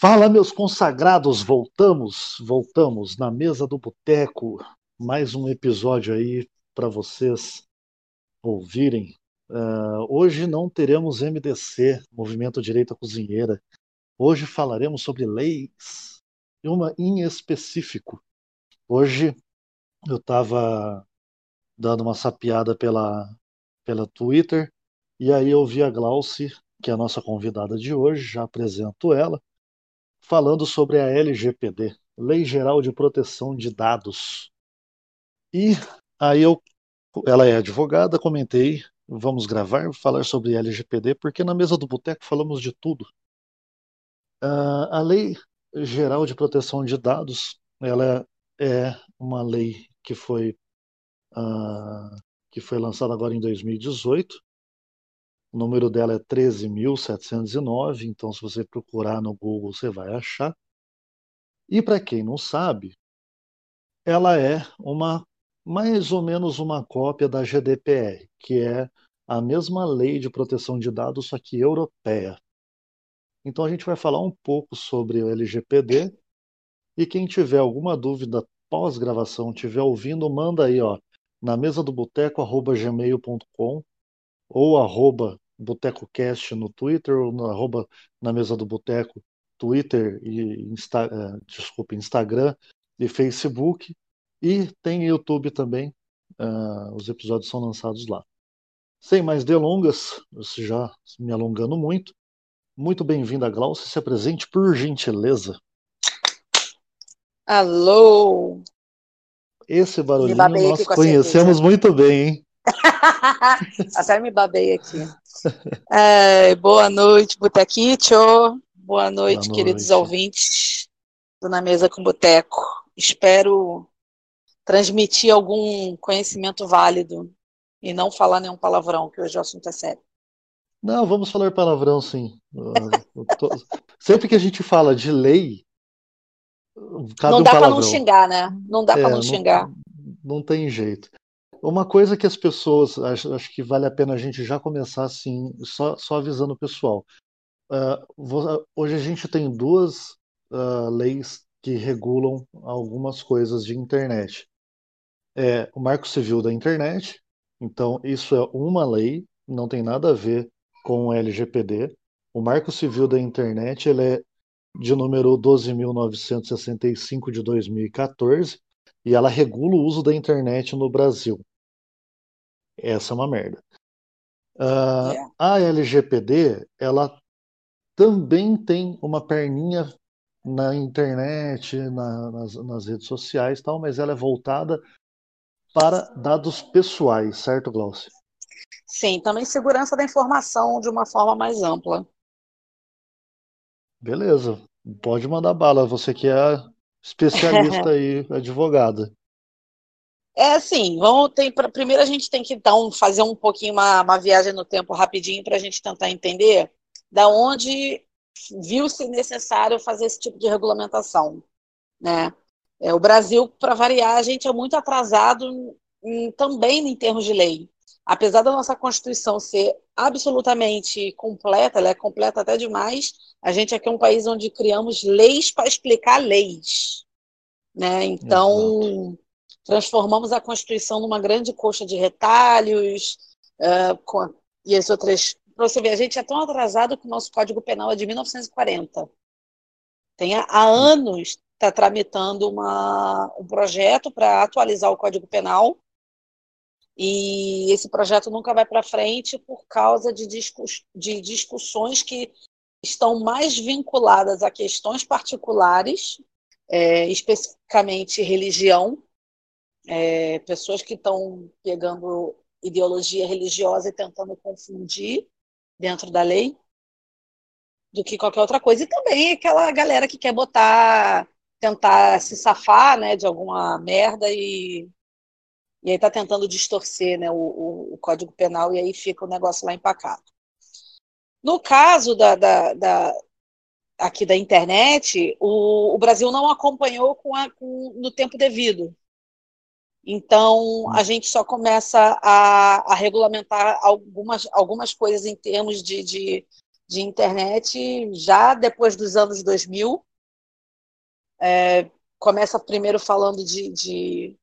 Fala, meus consagrados, voltamos, voltamos na mesa do boteco. Mais um episódio aí para vocês ouvirem. Uh, hoje não teremos MDC, Movimento Direita Cozinheira. Hoje falaremos sobre leis, e uma em específico. Hoje eu estava dando uma sapiada pela, pela Twitter e aí eu vi a Glauce, que é a nossa convidada de hoje, já apresento ela falando sobre a LGPD, Lei Geral de Proteção de Dados. E aí eu, ela é advogada, comentei, vamos gravar, falar sobre LGPD, porque na mesa do boteco falamos de tudo. Uh, a Lei Geral de Proteção de Dados, ela é uma lei que foi uh, que foi lançada agora em 2018 o número dela é 13.709, então se você procurar no Google você vai achar. E para quem não sabe, ela é uma mais ou menos uma cópia da GDPR, que é a mesma lei de proteção de dados, só que europeia. Então a gente vai falar um pouco sobre o LGPD e quem tiver alguma dúvida pós-gravação, tiver ouvindo, manda aí, ó, na mesa do boteco gmail.com ou arroba BotecoCast no Twitter, ou no arroba na mesa do Boteco, Twitter e Insta, uh, desculpa, Instagram e Facebook. E tem YouTube também, uh, os episódios são lançados lá. Sem mais delongas, já me alongando muito, muito bem-vinda, Glaucia. Se apresente, por gentileza. Alô! Esse barulhinho nós conhecemos muito bem, hein? Até me babei aqui. É, boa noite, Botequito. Boa noite, boa queridos noite. ouvintes do Na Mesa com Boteco. Espero transmitir algum conhecimento válido e não falar nenhum palavrão, que hoje o assunto é sério. Não, vamos falar palavrão, sim. Sempre que a gente fala de lei, não dá um para não xingar, né? Não dá é, para não xingar. Não, não tem jeito. Uma coisa que as pessoas, acho, acho, que vale a pena a gente já começar assim, só, só avisando o pessoal. Uh, hoje a gente tem duas uh, leis que regulam algumas coisas de internet. É o Marco Civil da Internet, então isso é uma lei, não tem nada a ver com o LGPD. O Marco Civil da Internet ele é de número 12.965 de 2014 e ela regula o uso da internet no Brasil. Essa é uma merda. Uh, yeah. A LGPD, ela também tem uma perninha na internet, na, nas, nas, redes sociais tal, mas ela é voltada para dados pessoais, certo, Glaucia? Sim, também segurança da informação de uma forma mais ampla. Beleza, pode mandar bala, você que é especialista aí, advogada. É assim, vamos tem, pra, primeiro a gente tem que então fazer um pouquinho uma, uma viagem no tempo rapidinho para a gente tentar entender da onde viu-se necessário fazer esse tipo de regulamentação, né? É, o Brasil, para variar, a gente é muito atrasado em, também em termos de lei. Apesar da nossa Constituição ser absolutamente completa, ela é completa até demais, a gente aqui é um país onde criamos leis para explicar leis. Né? Então, Exato transformamos a Constituição numa grande coxa de retalhos, uh, com, e as outras. Para você ver, a gente é tão atrasado que o nosso Código Penal é de 1940. Tem há anos está tramitando uma, um projeto para atualizar o Código Penal e esse projeto nunca vai para frente por causa de, discuss, de discussões que estão mais vinculadas a questões particulares, é, especificamente religião, é, pessoas que estão pegando ideologia religiosa e tentando confundir dentro da lei do que qualquer outra coisa. E também aquela galera que quer botar, tentar se safar né, de alguma merda e, e aí está tentando distorcer né, o, o, o, Código Penal e aí fica o negócio lá empacado. No caso da, da, da aqui da internet, o, o, Brasil não acompanhou com, a, com no tempo devido. Então, a gente só começa a, a regulamentar algumas, algumas coisas em termos de, de, de internet já depois dos anos 2000. É, começa primeiro falando de, de,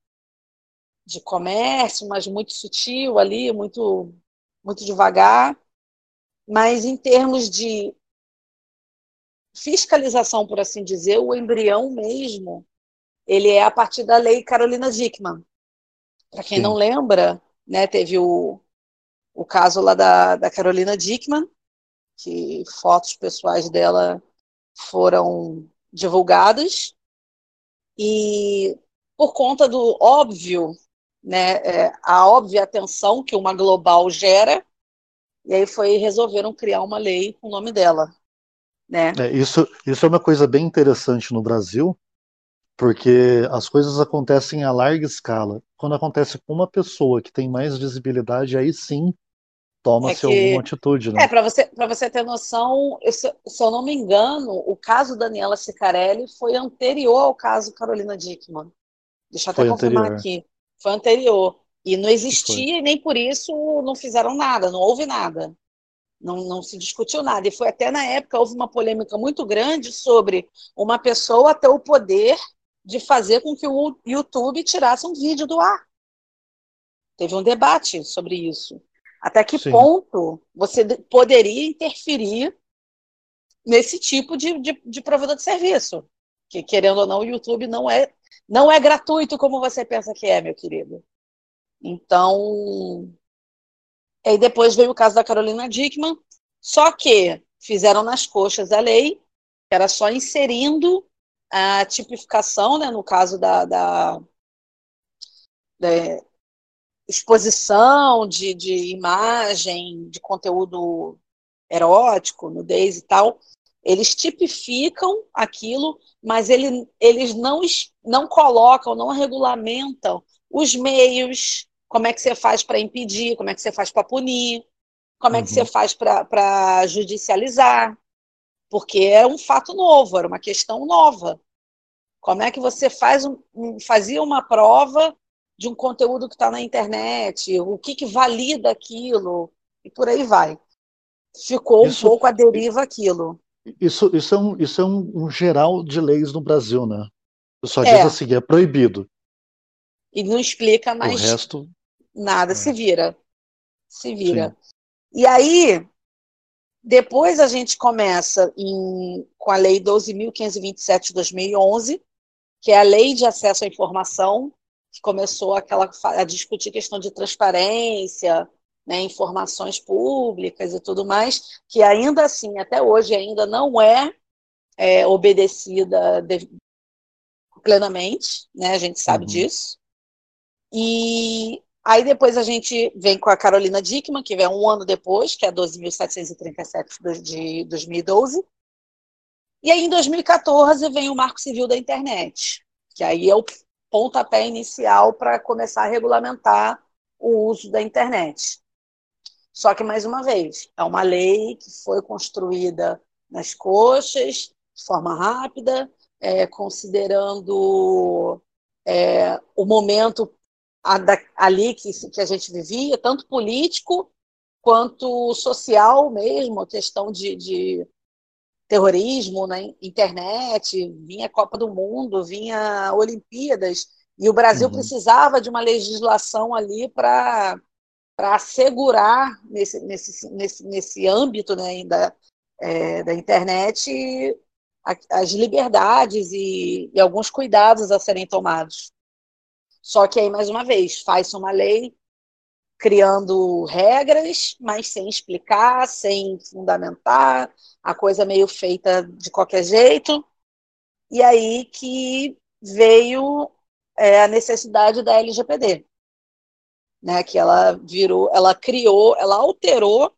de, comércio, mas muito sutil ali, muito, muito devagar. Mas em termos de fiscalização, por assim dizer, o embrião mesmo, ele é a partir da lei Carolina Dickman. Para quem Sim. não lembra, né, teve o, o caso lá da, da Carolina Dickman, que fotos pessoais dela foram divulgadas e por conta do óbvio, né, é, a óbvia atenção que uma global gera, e aí foi resolveram criar uma lei com o nome dela, né? É, isso, isso é uma coisa bem interessante no Brasil, porque as coisas acontecem a larga escala. Quando acontece com uma pessoa que tem mais visibilidade, aí sim toma-se é que... alguma atitude. Né? É, para você, você ter noção, eu, se, se, eu não me engano, o caso Daniela Sicarelli foi anterior ao caso Carolina Dickman. Deixa eu até foi confirmar anterior. aqui. Foi anterior. E não existia, foi. e nem por isso não fizeram nada, não houve nada. Não, não se discutiu nada. E foi até na época, houve uma polêmica muito grande sobre uma pessoa ter o poder de fazer com que o YouTube tirasse um vídeo do ar. Teve um debate sobre isso. Até que Sim. ponto você poderia interferir nesse tipo de, de, de, provedor de serviço? Que, querendo ou não, o YouTube não é, não é gratuito como você pensa que é, meu querido. Então. Aí depois veio o caso da Carolina Dickman, só que fizeram nas coxas a lei, que era só inserindo a tipificação, né, no caso da, da, da exposição de, de imagem, de conteúdo erótico, nudez e tal, eles tipificam aquilo, mas ele, eles não, não colocam, não regulamentam os meios, como é que você faz para impedir, como é que você faz para punir, como uhum. é que você uhum. faz para judicializar, porque é um fato novo, era uma questão nova. Como é que você faz um, fazia uma prova de um conteúdo que está na internet, o que, que valida aquilo, e por aí vai. Ficou isso, um pouco a deriva aquilo. Isso, isso é, um, isso é um, um geral de leis no Brasil, né? Só diz é. assim, é proibido. E não explica mais o resto, nada, é. se vira. Se vira. Sim. E aí, depois a gente começa em, com a Lei 12.527 de 2011, que é a Lei de Acesso à Informação, que começou aquela, a discutir questão de transparência, né, informações públicas e tudo mais, que ainda assim, até hoje, ainda não é, é obedecida de, plenamente, né, a gente sabe uhum. disso. E aí depois a gente vem com a Carolina Dickman, que vem um ano depois, que é 12.737 de 2012. E aí em 2014 vem o Marco Civil da Internet, que aí é o pontapé inicial para começar a regulamentar o uso da internet. Só que, mais uma vez, é uma lei que foi construída nas coxas, de forma rápida, é, considerando é, o momento a, da, ali que, que a gente vivia, tanto político quanto social mesmo, a questão de, de terrorismo na internet, vinha Copa do Mundo, vinha Olimpíadas, e o Brasil uhum. precisava de uma legislação ali para assegurar nesse, nesse, nesse, nesse âmbito né, da, é, da internet as liberdades e, e alguns cuidados a serem tomados. Só que aí, mais uma vez, faz uma lei criando regras, mas sem explicar, sem fundamentar, a coisa meio feita de qualquer jeito. E aí que veio é, a necessidade da LGPD, né? Que ela virou, ela criou, ela alterou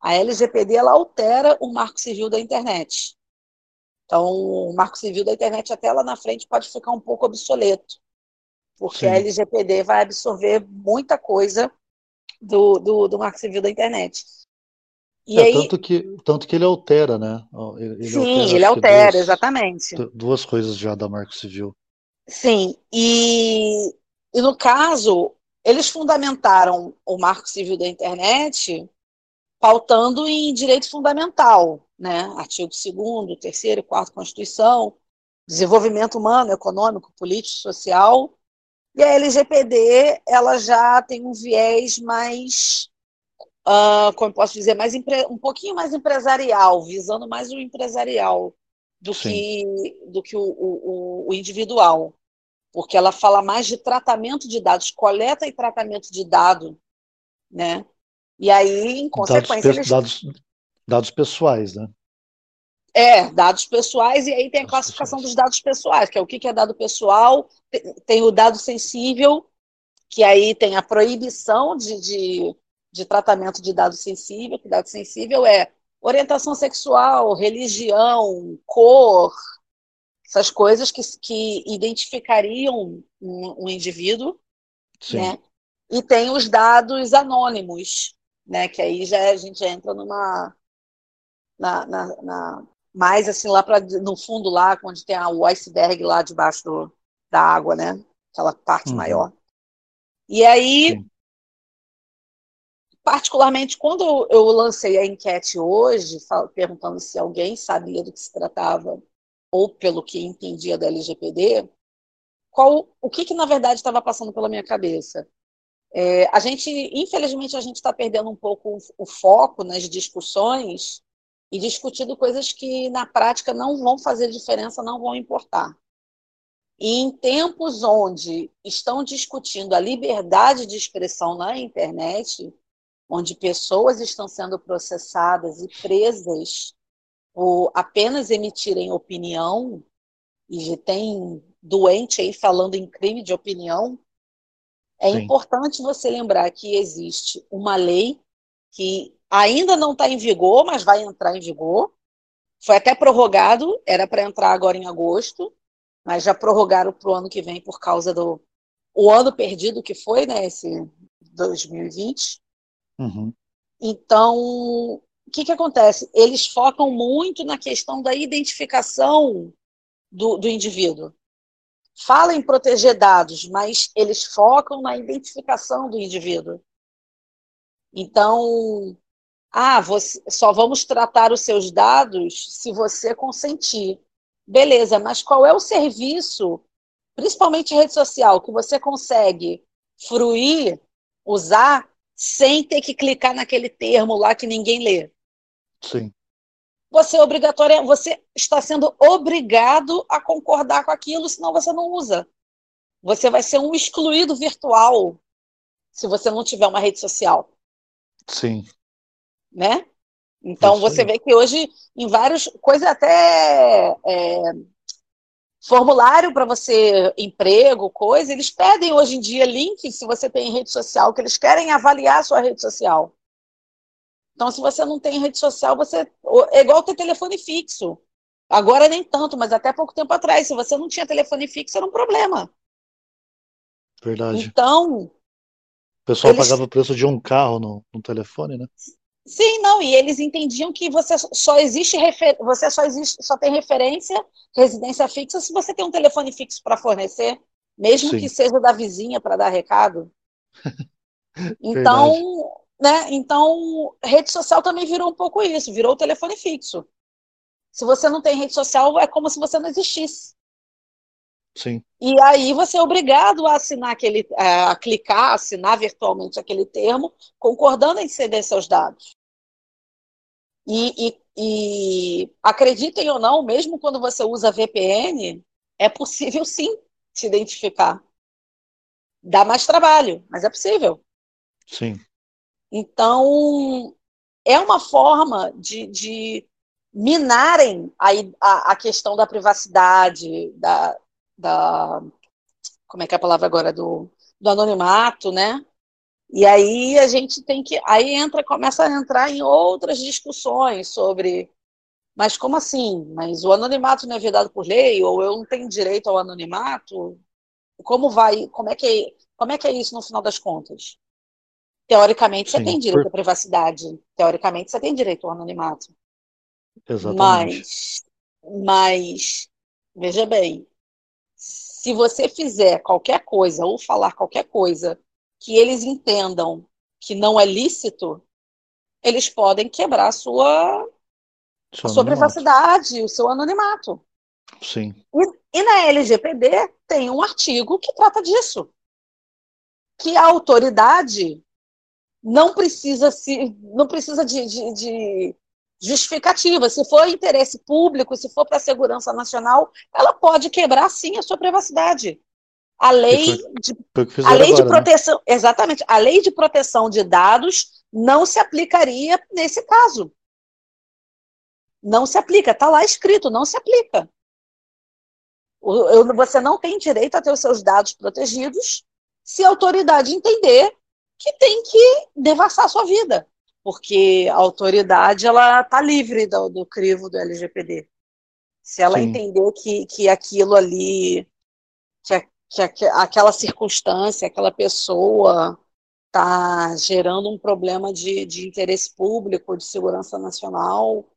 a LGPD, ela altera o Marco Civil da internet. Então, o Marco Civil da internet até lá na frente pode ficar um pouco obsoleto, porque Sim. a LGPD vai absorver muita coisa do, do, do Marco Civil da internet. E é, aí... tanto, que, tanto que ele altera, né? Ele Sim, altera, ele altera, duas, exatamente. Duas coisas já da Marco Civil. Sim, e, e no caso, eles fundamentaram o Marco Civil da internet pautando em direito fundamental, né? Artigo 2 terceiro e quarto Constituição, desenvolvimento humano, econômico, político, social. E a LGPD, ela já tem um viés mais, uh, como posso dizer, mais um pouquinho mais empresarial, visando mais o empresarial do Sim. que, do que o, o, o individual. Porque ela fala mais de tratamento de dados, coleta e tratamento de dado, né? E aí, em consequência. Dados, eles... dados, dados pessoais, né? É, dados pessoais, e aí tem a classificação dos dados pessoais, que é o que é dado pessoal, tem o dado sensível, que aí tem a proibição de, de, de tratamento de dado sensível, que dado sensível é orientação sexual, religião, cor, essas coisas que, que identificariam um, um indivíduo, Sim. né? E tem os dados anônimos, né? Que aí já a gente entra numa na, na, na mais assim lá para no fundo lá onde tem a, o iceberg lá debaixo do, da água, né? Aquela parte uhum. maior. E aí, Sim. particularmente quando eu lancei a enquete hoje, perguntando se alguém sabia do que se tratava ou pelo que entendia da LGPD, qual o que, que na verdade estava passando pela minha cabeça? É, a gente, infelizmente, a gente está perdendo um pouco o, o foco nas discussões e discutindo coisas que na prática não vão fazer diferença, não vão importar. E em tempos onde estão discutindo a liberdade de expressão na internet, onde pessoas estão sendo processadas e presas por apenas emitirem opinião, e tem doente aí falando em crime de opinião, é Sim. importante você lembrar que existe uma lei que ainda não está em vigor, mas vai entrar em vigor. Foi até prorrogado, era para entrar agora em agosto, mas já prorrogaram para o ano que vem por causa do o ano perdido que foi, né, esse 2020. Uhum. Então, o que, que acontece? Eles focam muito na questão da identificação do, do indivíduo. Fala em proteger dados, mas eles focam na identificação do indivíduo. Então, ah, você, só vamos tratar os seus dados se você consentir. Beleza, mas qual é o serviço, principalmente rede social, que você consegue fruir, usar, sem ter que clicar naquele termo lá que ninguém lê? Sim. Você é obrigatório, você está sendo obrigado a concordar com aquilo, senão você não usa. Você vai ser um excluído virtual se você não tiver uma rede social. Sim né? Então você vê que hoje em vários coisas até é, formulário para você emprego, coisa, eles pedem hoje em dia link se você tem rede social, que eles querem avaliar a sua rede social. Então, se você não tem rede social, você é igual ter telefone fixo. Agora nem tanto, mas até pouco tempo atrás, se você não tinha telefone fixo, era um problema. Verdade. Então. O pessoal eles... pagava o preço de um carro no, no telefone, né? Sim, não, e eles entendiam que você só existe refer... você só existe, só tem referência, residência fixa, se você tem um telefone fixo para fornecer, mesmo Sim. que seja da vizinha para dar recado. então, né? Então, rede social também virou um pouco isso, virou o telefone fixo. Se você não tem rede social, é como se você não existisse. Sim. E aí você é obrigado a assinar aquele, é, a clicar, assinar virtualmente aquele termo, concordando em ceder seus dados. E, e, e acreditem ou não, mesmo quando você usa VPN, é possível sim se identificar. Dá mais trabalho, mas é possível. Sim. Então, é uma forma de, de minarem a, a, a questão da privacidade, da, da como é que é a palavra agora do, do anonimato, né? E aí a gente tem que aí entra começa a entrar em outras discussões sobre mas como assim? Mas o anonimato não é vedado por lei ou eu não tenho direito ao anonimato? Como vai? Como é que é, como é que é isso no final das contas? Teoricamente Sim, você tem direito por... à privacidade, teoricamente você tem direito ao anonimato. Exatamente. Mas mas veja bem, se você fizer qualquer coisa ou falar qualquer coisa que eles entendam que não é lícito, eles podem quebrar a sua, a sua privacidade, o seu anonimato. Sim. E, e, na LGPD tem um artigo que trata disso. Que a autoridade não precisa se não precisa de, de, de justificativa. Se for interesse público, se for para a segurança nacional, ela pode quebrar sim a sua privacidade. A lei de, a lei agora, de né? proteção, né? exatamente, a lei de proteção de dados não se aplicaria nesse caso. Não se aplica, está lá escrito, não se aplica. Você não tem direito a ter os seus dados protegidos se a autoridade entender que tem que devassar a sua vida, porque a autoridade ela está livre do, do, crivo do LGPD. Se ela Sim. entender que, que aquilo ali, que, a, que a, aquela circunstância, aquela pessoa está gerando um problema de, de interesse público, de segurança nacional,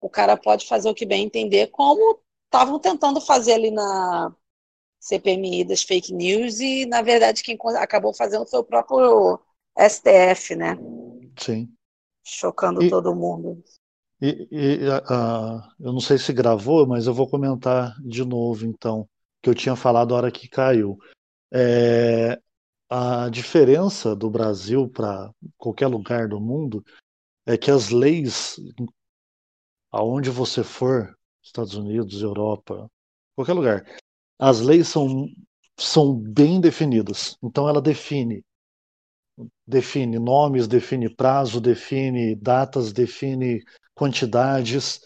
o cara pode fazer o que bem entender, como estavam tentando fazer ali na CPMI das fake news, e na verdade quem acabou fazendo foi o próprio STF, né? Sim. Chocando e, todo mundo. E, e eu não sei se gravou, mas eu vou comentar de novo, então, que eu tinha falado a hora que caiu. É, a diferença do Brasil para qualquer lugar do mundo é que as leis, aonde você for, Estados Unidos, Europa, qualquer lugar, as leis são, são bem definidas. Então ela define define nomes, define prazo, define datas, define quantidades.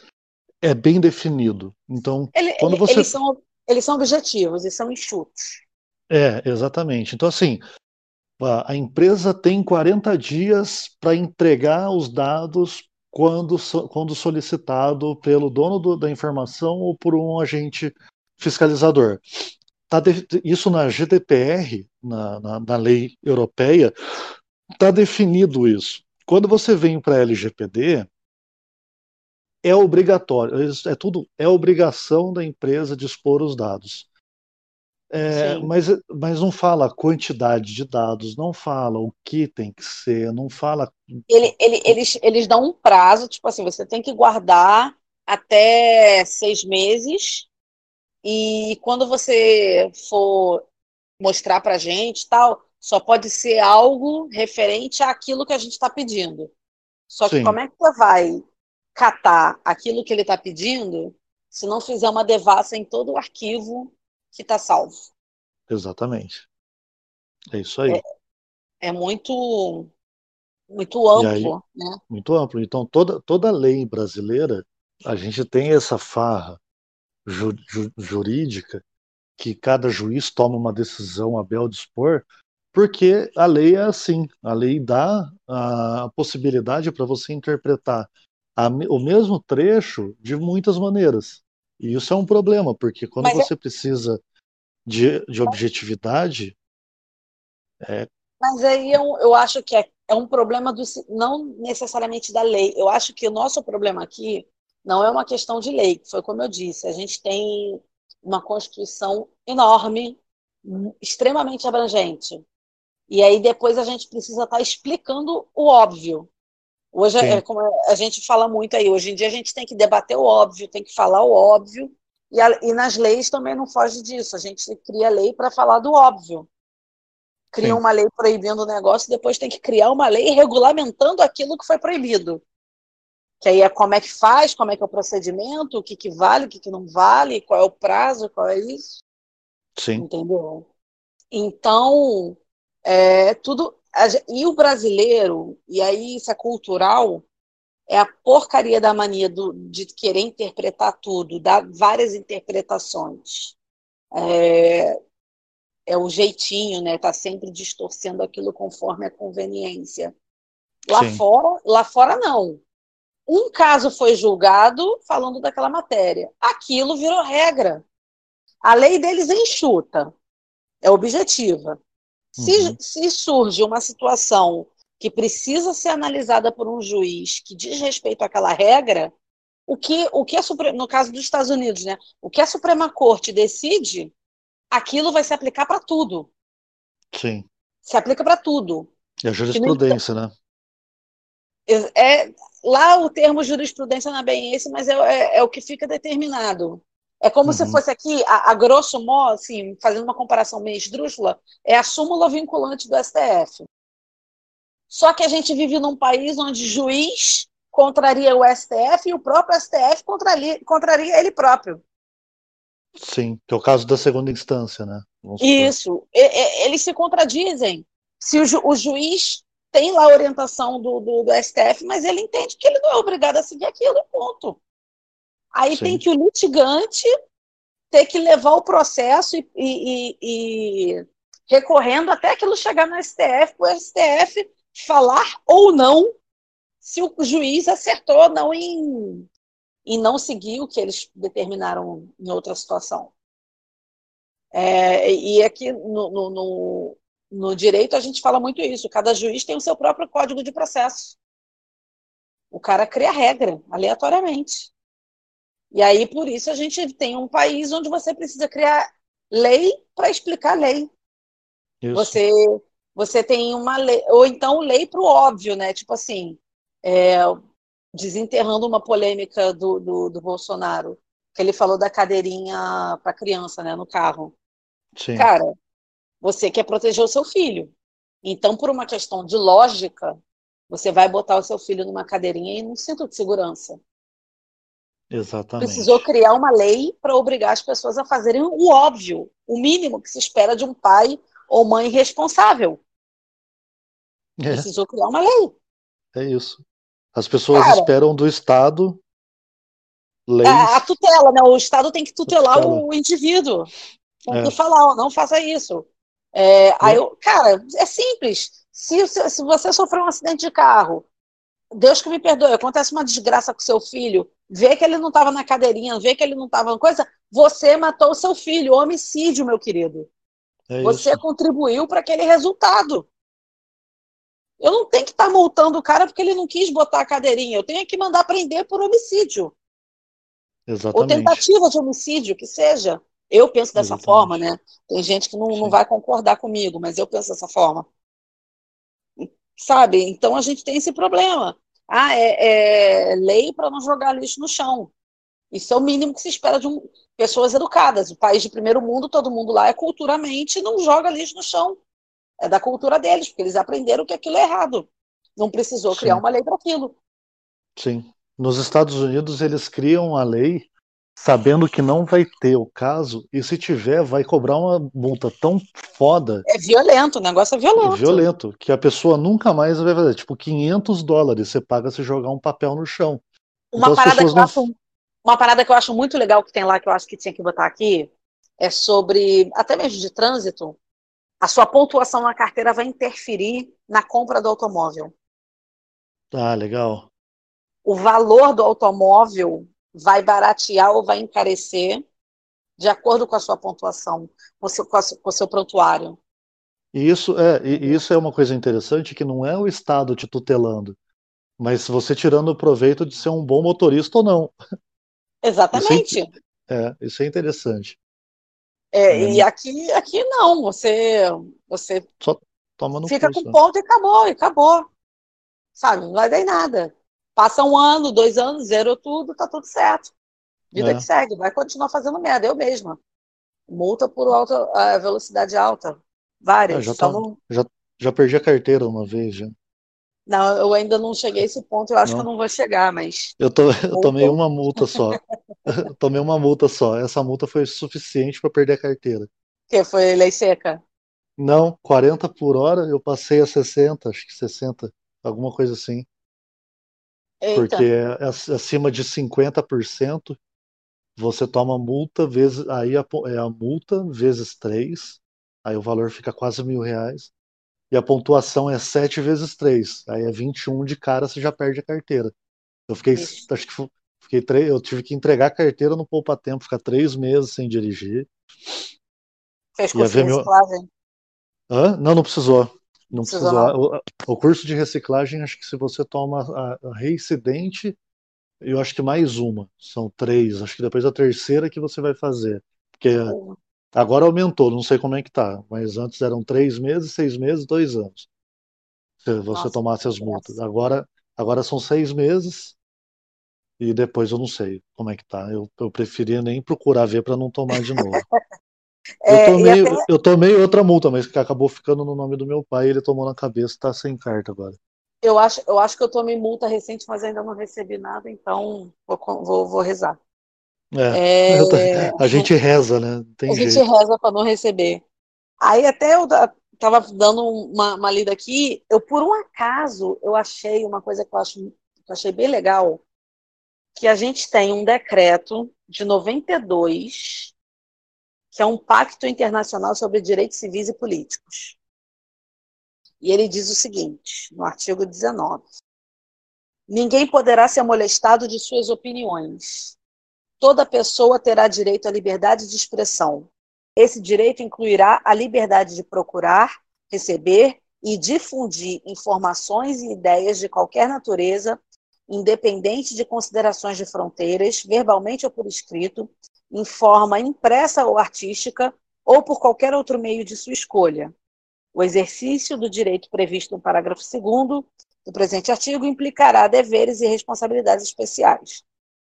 É bem definido. Então, ele, quando você eles são, eles são objetivos e são enxutos. É, exatamente. Então, assim, a, a empresa tem 40 dias para entregar os dados quando, quando solicitado pelo dono do, da informação ou por um agente fiscalizador. Tá de, isso na GDPR, na, na, na lei europeia, está definido isso. Quando você vem para a LGPD, é obrigatório, é tudo, é obrigação da empresa dispor os dados. É, mas, mas não fala a quantidade de dados, não fala o que tem que ser, não fala. Ele, ele, eles, eles dão um prazo, tipo assim, você tem que guardar até seis meses, e quando você for mostrar para gente tal, só pode ser algo referente àquilo que a gente está pedindo. Só que Sim. como é que você vai catar aquilo que ele está pedindo se não fizer uma devassa em todo o arquivo que está salvo. Exatamente. É isso aí. É, é muito muito amplo, aí, né? Muito amplo. Então toda toda lei brasileira a gente tem essa farra ju, ju, jurídica que cada juiz toma uma decisão a bel dispor, porque a lei é assim, a lei dá a possibilidade para você interpretar a, o mesmo trecho de muitas maneiras. E isso é um problema, porque quando Mas é você é... precisa de, de objetividade. É... Mas aí eu, eu acho que é, é um problema do, não necessariamente da lei. Eu acho que o nosso problema aqui não é uma questão de lei, foi como eu disse, a gente tem uma Constituição enorme, extremamente abrangente. E aí depois a gente precisa estar tá explicando o óbvio. Hoje é como a gente fala muito aí, hoje em dia a gente tem que debater o óbvio, tem que falar o óbvio, e, a, e nas leis também não foge disso. A gente cria lei para falar do óbvio. Cria Sim. uma lei proibindo o negócio, depois tem que criar uma lei regulamentando aquilo que foi proibido. Que aí é como é que faz, como é que é o procedimento, o que, que vale, o que, que não vale, qual é o prazo, qual é isso. Sim. Entendeu? Então, é, tudo. E o brasileiro, e aí isso é cultural, é a porcaria da mania do, de querer interpretar tudo, dar várias interpretações. É, é o jeitinho, né? Tá sempre distorcendo aquilo conforme a conveniência. Lá Sim. fora, lá fora não. Um caso foi julgado falando daquela matéria. Aquilo virou regra. A lei deles é enxuta, é objetiva. Se, uhum. se surge uma situação que precisa ser analisada por um juiz que diz respeito àquela regra, o que, o que a no caso dos Estados Unidos, né, o que a Suprema Corte decide, aquilo vai se aplicar para tudo. Sim. Se aplica para tudo. E a jurisprudência, né? É, lá o termo jurisprudência não é bem esse, mas é, é, é o que fica determinado. É como uhum. se fosse aqui, a, a, grosso modo, assim, fazendo uma comparação meio esdrúxula, é a súmula vinculante do STF. Só que a gente vive num país onde juiz contraria o STF e o próprio STF contraria, contraria ele próprio. Sim, que é o caso da segunda instância, né? Isso, eles se contradizem. Se o, ju o juiz tem lá a orientação do, do, do, STF, mas ele entende que ele não é obrigado a seguir aquilo, ponto. Aí Sim. tem que o litigante ter que levar o processo e, e, e recorrendo até aquilo chegar no STF, para o STF falar ou não se o juiz acertou ou não em, em não seguir o que eles determinaram em outra situação. É, e aqui no, no, no, no, direito a gente fala muito isso. Cada juiz tem o seu próprio código de processo. O cara cria regra, aleatoriamente. E aí, por isso, a gente tem um país onde você precisa criar lei para explicar lei. Isso. Você, você tem uma lei, ou então lei para o óbvio, né? Tipo assim, é, desenterrando uma polêmica do, do, do, Bolsonaro, que ele falou da cadeirinha para criança, né, no carro. Sim. Cara, você quer proteger o seu filho. Então, por uma questão de lógica, você vai botar o seu filho numa cadeirinha e num cinto de segurança. Exatamente. Precisou criar uma lei para obrigar as pessoas a fazerem o óbvio, o mínimo que se espera de um pai ou mãe responsável. É. Precisou criar uma lei. É isso. As pessoas Cara, esperam do Estado leis. A, a, tutela, né? O Estado tem que tutelar tutela. o indivíduo. Tem é. que falar, não faça isso. É, aí, eu, cara, é simples. Se, se, se você sofreu um acidente de carro, Deus que me perdoe, acontece uma desgraça com seu filho, vê que ele não estava na cadeirinha, vê que ele não estava na coisa, você matou o seu filho, homicídio, meu querido. É você contribuiu para aquele resultado. Eu não tenho que estar tá multando o cara porque ele não quis botar a cadeirinha. Eu tenho que mandar prender por homicídio. Exatamente. Ou tentativa de homicídio, que seja. Eu penso dessa Exatamente. forma, né? Tem gente que não, não vai concordar comigo, mas eu penso dessa forma. Sabe? Então a gente tem esse problema. Ah, é, é lei para não jogar lixo no chão. Isso é o mínimo que se espera de um, pessoas educadas. O país de primeiro mundo, todo mundo lá é culturalmente não joga lixo no chão. É da cultura deles, porque eles aprenderam que aquilo é errado. Não precisou Sim. criar uma lei para aquilo. Sim. Nos Estados Unidos, eles criam a lei sabendo que não vai ter o caso, e se tiver, vai cobrar uma multa tão foda. É violento, o negócio é violento. É violento, que a pessoa nunca mais vai fazer. Tipo, 500 dólares você paga se jogar um papel no chão. Uma, então, parada que não... acho, uma parada que eu acho muito legal que tem lá, que eu acho que tinha que botar aqui, é sobre, até mesmo de trânsito, a sua pontuação na carteira vai interferir na compra do automóvel. Ah, legal. O valor do automóvel vai baratear ou vai encarecer de acordo com a sua pontuação, com o seu, com o seu prontuário. E isso é, e isso é uma coisa interessante que não é o Estado te tutelando, mas você tirando o proveito de ser um bom motorista ou não. Exatamente. Isso é, é isso é interessante. É, é. E aqui, aqui não, você, você Só toma no fica curso, com né? ponto e acabou, e acabou. Sabe, não vai dar em nada. Passa um ano, dois anos, zerou tudo, tá tudo certo. Vida é. que segue, vai continuar fazendo merda, eu mesma. Multa por alta velocidade alta. Várias. É, já, tá, não... já, já perdi a carteira uma vez, já. Não, eu ainda não cheguei a esse ponto, eu acho não. que eu não vou chegar, mas. Eu, tô, eu tomei uma multa só. tomei uma multa só. Essa multa foi suficiente para perder a carteira. Que foi lei seca? Não, 40 por hora, eu passei a 60, acho que 60, alguma coisa assim. Eita. Porque é, é acima de 50%, você toma multa, vezes, aí a, é a multa vezes 3, aí o valor fica quase mil reais e a pontuação é 7 vezes 3. Aí é 21 de cara, você já perde a carteira. Eu fiquei, Isso. acho que fiquei três, eu tive que entregar a carteira no poupa tempo, ficar três meses sem dirigir. Fez de reciclagem? Meu... Hã? Não, não precisou. Não precisou. O, o, curso de reciclagem, acho que se você toma a, a reincidente, eu acho que mais uma. São três. Acho que depois a terceira que você vai fazer. Porque Agora aumentou, não sei como é que tá, mas antes eram três meses, seis meses, dois anos. Se você Nossa, tomasse as multas. Agora, Agora são seis meses e depois eu não sei como é que tá. Eu, eu preferia nem procurar ver para não tomar de novo. É, eu, tomei, até... eu tomei outra multa, mas que acabou ficando no nome do meu pai, ele tomou na cabeça, tá sem carta agora. Eu acho, eu acho que eu tomei multa recente, mas ainda não recebi nada, então vou, vou, vou rezar. É, é... a gente reza, né? Tem a jeito. gente reza para não receber. Aí até eu tava dando uma, uma, lida aqui, eu por um acaso eu achei uma coisa que eu, acho, que eu achei bem legal, que a gente tem um decreto de 92, que é um pacto internacional sobre direitos civis e políticos. E ele diz o seguinte, no artigo 19: Ninguém poderá ser molestado de suas opiniões. Toda pessoa terá direito à liberdade de expressão. Esse direito incluirá a liberdade de procurar, receber e difundir informações e ideias de qualquer natureza independente de considerações de fronteiras, verbalmente ou por escrito, em forma impressa ou artística, ou por qualquer outro meio de sua escolha. O exercício do direito previsto no parágrafo 2 do presente artigo implicará deveres e responsabilidades especiais.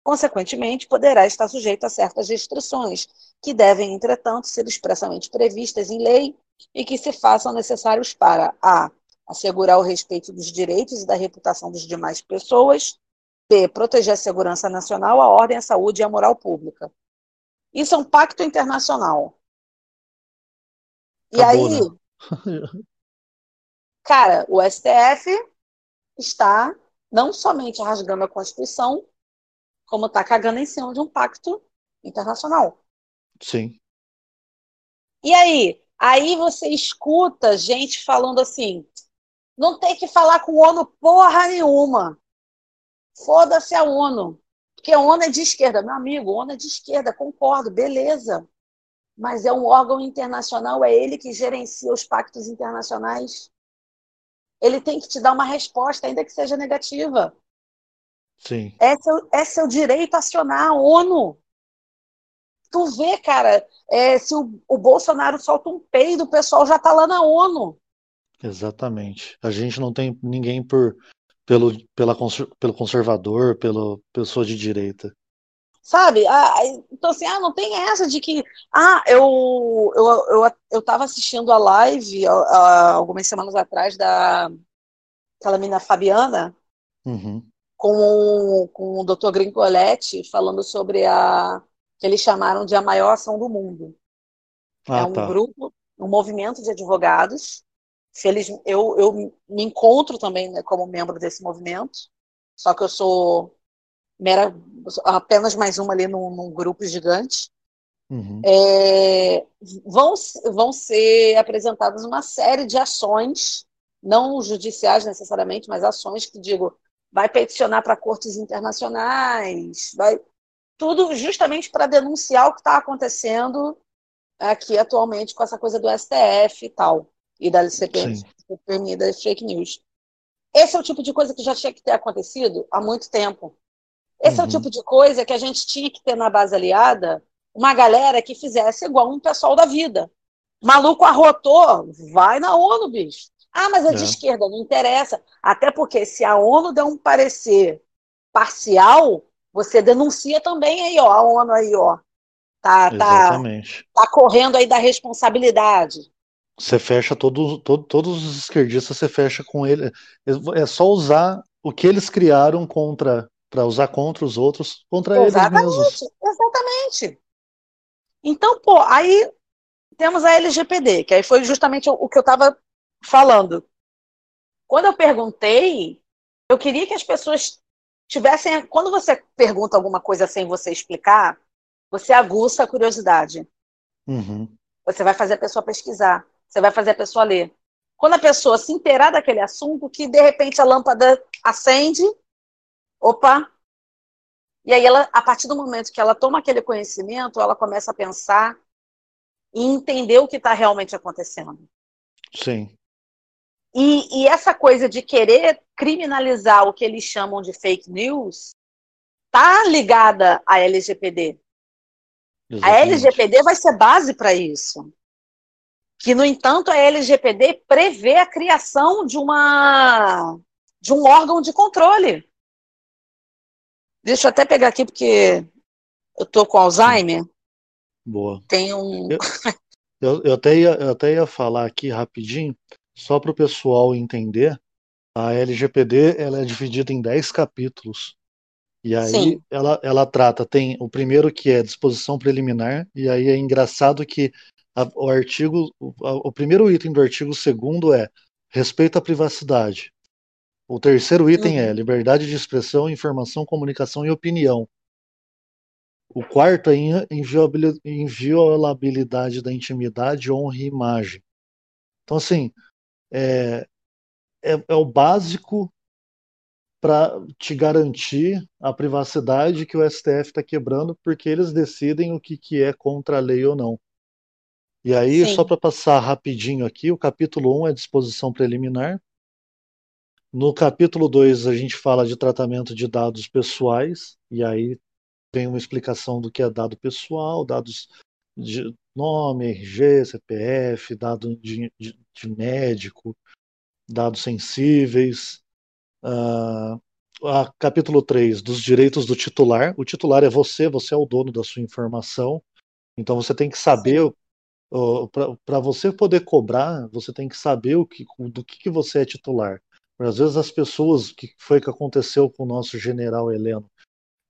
Consequentemente, poderá estar sujeito a certas restrições, que devem, entretanto, ser expressamente previstas em lei e que se façam necessários para a assegurar o respeito dos direitos e da reputação das demais pessoas. B. Proteger a segurança nacional, a ordem, a saúde e a moral pública. Isso é um pacto internacional. E Acabou, aí, né? cara, o STF está não somente rasgando a Constituição, como está cagando em cima de um pacto internacional. Sim. E aí? Aí você escuta gente falando assim: não tem que falar com o ONU porra nenhuma. Foda-se a ONU. Porque a ONU é de esquerda. Meu amigo, a ONU é de esquerda, concordo, beleza. Mas é um órgão internacional, é ele que gerencia os pactos internacionais. Ele tem que te dar uma resposta, ainda que seja negativa. Sim. É seu, é seu direito acionar a ONU. Tu vê, cara, é, se o, o Bolsonaro solta um peido, o pessoal já tá lá na ONU. Exatamente. A gente não tem ninguém por pelo, pela, pelo conservador, pela pessoa de direita. Sabe? Ah, então, assim, ah, não tem essa de que. Ah, eu eu, eu, eu tava assistindo a live uh, algumas semanas atrás da aquela menina Fabiana uhum. com, com o Dr. Gringoletti falando sobre a que eles chamaram de a maior ação do mundo. Ah, é um tá. grupo, um movimento de advogados Feliz, eu, eu me encontro também né, como membro desse movimento, só que eu sou mera, apenas mais uma ali num, num grupo gigante. Uhum. É, vão, vão ser apresentadas uma série de ações, não judiciais necessariamente, mas ações que digo, vai peticionar para cortes internacionais, vai tudo justamente para denunciar o que está acontecendo aqui atualmente com essa coisa do STF e tal e da CPMI das fake news. Esse é o tipo de coisa que já tinha que ter acontecido há muito tempo. Esse uhum. é o uhum. tipo de coisa que a gente tinha que ter na base aliada uma galera que fizesse igual um pessoal da vida. Maluco arrotou, vai na ONU, bicho. Ah, mas é, é de esquerda, não interessa. Até porque se a ONU der um parecer parcial, você denuncia também aí, ó, a ONU aí, ó. Tá, tá, tá correndo aí da responsabilidade. Você fecha todos, todo, todos os esquerdistas, você fecha com ele. É só usar o que eles criaram contra para usar contra os outros, contra exatamente, eles mesmos. Exatamente. Então, pô, aí temos a LGPD, que aí foi justamente o que eu estava falando. Quando eu perguntei, eu queria que as pessoas tivessem. Quando você pergunta alguma coisa sem você explicar, você aguça a curiosidade. Uhum. Você vai fazer a pessoa pesquisar. Você vai fazer a pessoa ler. Quando a pessoa se inteirar daquele assunto, que de repente a lâmpada acende, opa, e aí ela, a partir do momento que ela toma aquele conhecimento, ela começa a pensar e entender o que está realmente acontecendo. Sim. E, e, essa coisa de querer criminalizar o que eles chamam de fake news está ligada à LGPD. Exatamente. A LGPD vai ser base para isso que, no entanto, a LGPD prevê a criação de uma de um órgão de controle. Deixa eu até pegar aqui, porque eu tô com Alzheimer. Boa. Tem um. Eu, eu, eu, até ia, eu até ia falar aqui rapidinho, só para o pessoal entender. A LGPD ela é dividida em 10 capítulos. E aí ela, ela trata, tem o primeiro que é disposição preliminar, e aí é engraçado que a, o artigo, o, o, primeiro item do artigo segundo é respeito à privacidade. O terceiro item é uhum. é liberdade de expressão, informação, comunicação e opinião. O quarto é inviolabilidade da intimidade, honra e imagem. Então, assim, é, é, é o básico para te garantir a privacidade que o STF está quebrando, porque eles decidem o que, que é contra a lei ou não. E aí, Sim. só para passar rapidinho aqui, o capítulo 1 é disposição preliminar. No capítulo 2, a gente fala de tratamento de dados pessoais, e aí tem uma explicação do que é dado pessoal, dados de nome, RG, CPF, dado de, de, de médico, dados sensíveis. Uh, a capítulo 3, dos direitos do titular. O titular é você, você é o dono da sua informação. Então você tem que saber, para você poder cobrar, você tem que saber o que, do que, que você é titular. Às vezes as pessoas, que foi que aconteceu com o nosso general Heleno,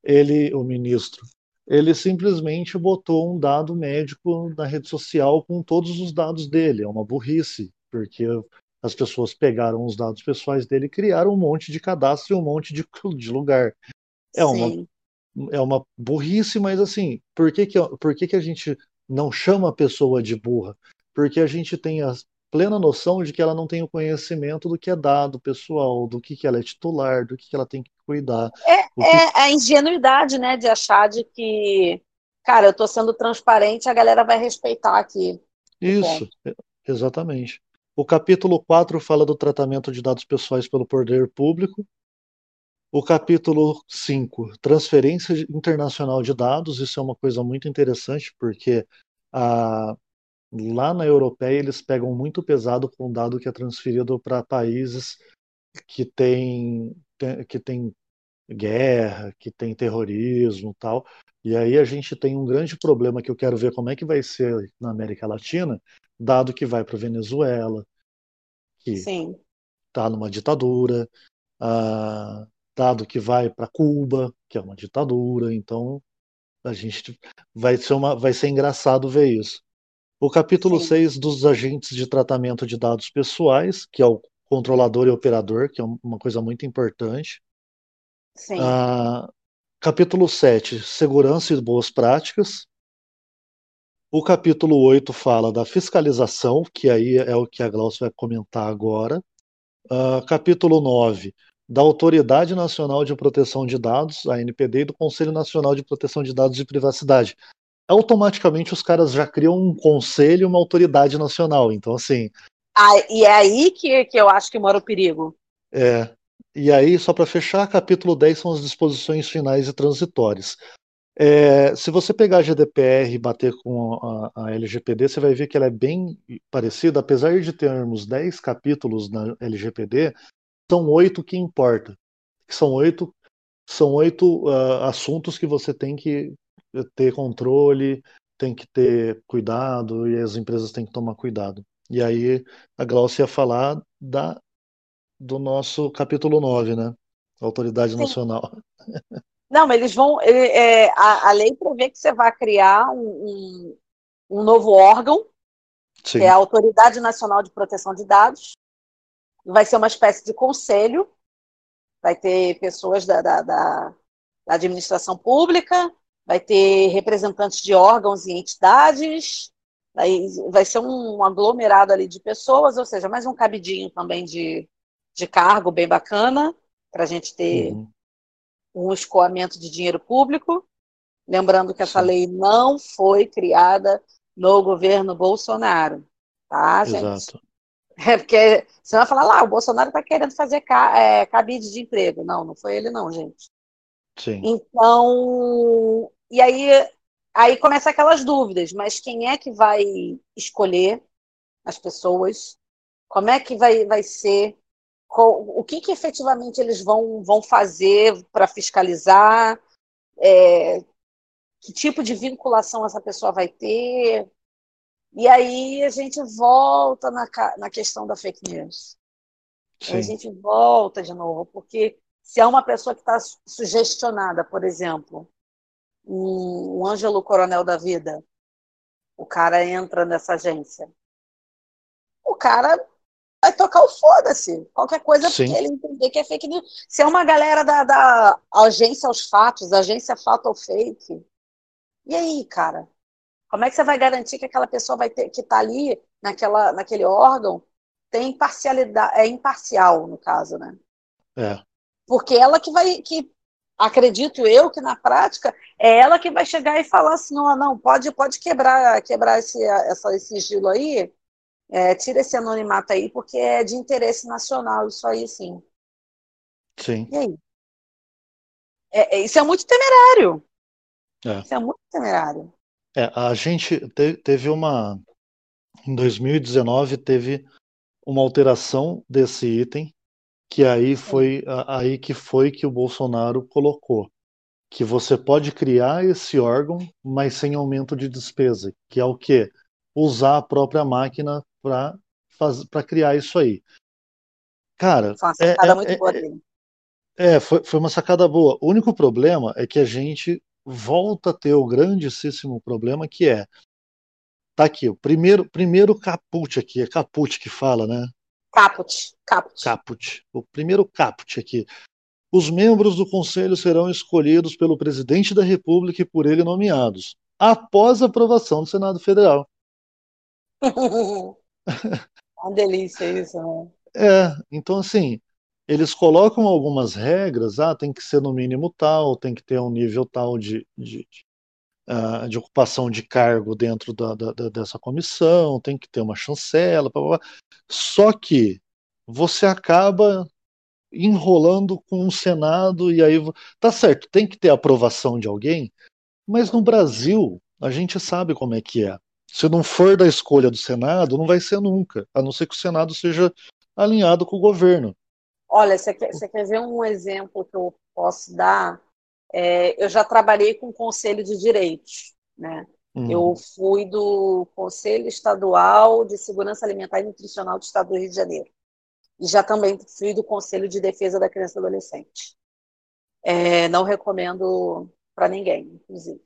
ele, o ministro, ele simplesmente botou um dado médico na rede social com todos os dados dele. É uma burrice, porque as pessoas pegaram os dados pessoais dele e criaram um monte de cadastro e um monte de, de lugar. É uma, é uma burrice, mas assim, por que, que, por que, que a gente não chama a pessoa de burra? Porque a gente tem a plena noção de que ela não tem o conhecimento do que é dado pessoal, do que, que ela é titular, do que, que ela tem que cuidar. É, que... é a ingenuidade, né, de achar de que, cara, eu estou sendo transparente, a galera vai respeitar aqui. Isso, exatamente. O capítulo 4 fala do tratamento de dados pessoais pelo poder público. O capítulo 5, transferência internacional de dados. Isso é uma coisa muito interessante, porque a, lá na europeia eles pegam muito pesado com o dado que é transferido para países que têm que tem guerra, que tem terrorismo tal. E aí a gente tem um grande problema que eu quero ver como é que vai ser na América Latina, dado que vai para Venezuela, que está numa ditadura, uh, dado que vai para Cuba, que é uma ditadura, então a gente vai ser, uma, vai ser engraçado ver isso. O capítulo Sim. 6 dos agentes de tratamento de dados pessoais, que é o controlador e operador, que é uma coisa muito importante. Sim. Uh, capítulo 7, segurança e boas práticas. O capítulo 8 fala da fiscalização, que aí é o que a Glaucia vai comentar agora. Uh, capítulo 9, da Autoridade Nacional de Proteção de Dados, a NPD, e do Conselho Nacional de Proteção de Dados e Privacidade. Automaticamente os caras já criam um conselho e uma autoridade nacional. Então, assim. Ah, e é aí que, que eu acho que mora o perigo. É. E aí, só para fechar, capítulo 10 são as disposições finais e transitórias. É, se você pegar a GDPR e bater com a, a, LGPD, você vai ver que ela é bem parecida, apesar de termos 10 capítulos na LGPD, são oito que importa. São oito, são oito uh, assuntos que você tem que ter controle, tem que ter cuidado e as empresas têm que tomar cuidado. E aí a Glaucia ia falar da, do nosso capítulo 9, né? Autoridade Sim. Nacional. Não, eles vão. Ele, é, a, a, lei prevê que você vai criar um, um, um novo órgão, Sim. que é a Autoridade Nacional de Proteção de Dados. Vai ser uma espécie de conselho, vai ter pessoas da, da, da, da administração pública, vai ter representantes de órgãos e entidades, vai, vai ser um, aglomerado ali de pessoas, ou seja, mais um cabidinho também de, de cargo bem bacana, para a gente ter. Uhum um escoamento de dinheiro público. Lembrando que essa Sim. lei não foi criada no governo Bolsonaro, tá, gente? Exato. É porque você vai falar lá, o Bolsonaro está querendo fazer é, cabide de emprego. Não, não foi ele, não, gente. Sim. Então, e aí, aí começa aquelas dúvidas, mas quem é que vai escolher as pessoas? Como é que vai, vai ser o que, que efetivamente eles vão, vão fazer para fiscalizar, é, que tipo de vinculação essa pessoa vai ter. E aí a gente volta na, na questão da fake news. A gente volta de novo, porque se é uma pessoa que está sugestionada, por exemplo, um, um Ângelo Coronel da Vida, o cara entra nessa agência. O cara vai tocar o foda-se. Qualquer coisa Sim. ele entender que é fake news. Se é uma galera da, da agência aos fatos, agência fato ou fake. E aí, cara? Como é que você vai garantir que aquela pessoa vai ter que tá ali naquela, naquele órgão tem imparcialidade, é imparcial no caso, né? É. Porque ela que vai que acredito eu que na prática é ela que vai chegar e falar assim, não, não, pode pode quebrar quebrar esse essa esse sigilo aí, é, tira esse anonimato aí, porque é de interesse nacional, isso aí sim. Sim. E aí? É, é, isso é muito temerário. É. Isso é muito temerário. É, a gente te, teve uma. Em 2019, teve uma alteração desse item, que aí foi aí que foi que o Bolsonaro colocou. Que você pode criar esse órgão, mas sem aumento de despesa, que é o quê? Usar a própria máquina para criar isso aí. Cara, foi uma sacada é, muito é, boa é, dele. É, foi, foi uma sacada boa. O único problema é que a gente volta a ter o grandíssimo problema que é tá aqui o primeiro primeiro caput aqui é caput que fala né? Caput caput. Caput o primeiro caput aqui. Os membros do conselho serão escolhidos pelo presidente da república e por ele nomeados após a aprovação do senado federal. Uma delícia isso, né? É, então assim, eles colocam algumas regras, ah, tem que ser no mínimo tal, tem que ter um nível tal de, de, de, uh, de ocupação de cargo dentro da, da, dessa comissão, tem que ter uma chancela, blá, blá, blá. só que você acaba enrolando com o Senado e aí tá certo, tem que ter aprovação de alguém, mas no Brasil a gente sabe como é que é. Se não for da escolha do Senado, não vai ser nunca, a não ser que o Senado seja alinhado com o governo. Olha, você quer, você quer ver um exemplo que eu posso dar? É, eu já trabalhei com o Conselho de Direitos, né? Uhum. Eu fui do Conselho Estadual de Segurança Alimentar e Nutricional do Estado do Rio de Janeiro. E já também fui do Conselho de Defesa da Criança e Adolescente. É, não recomendo para ninguém, inclusive.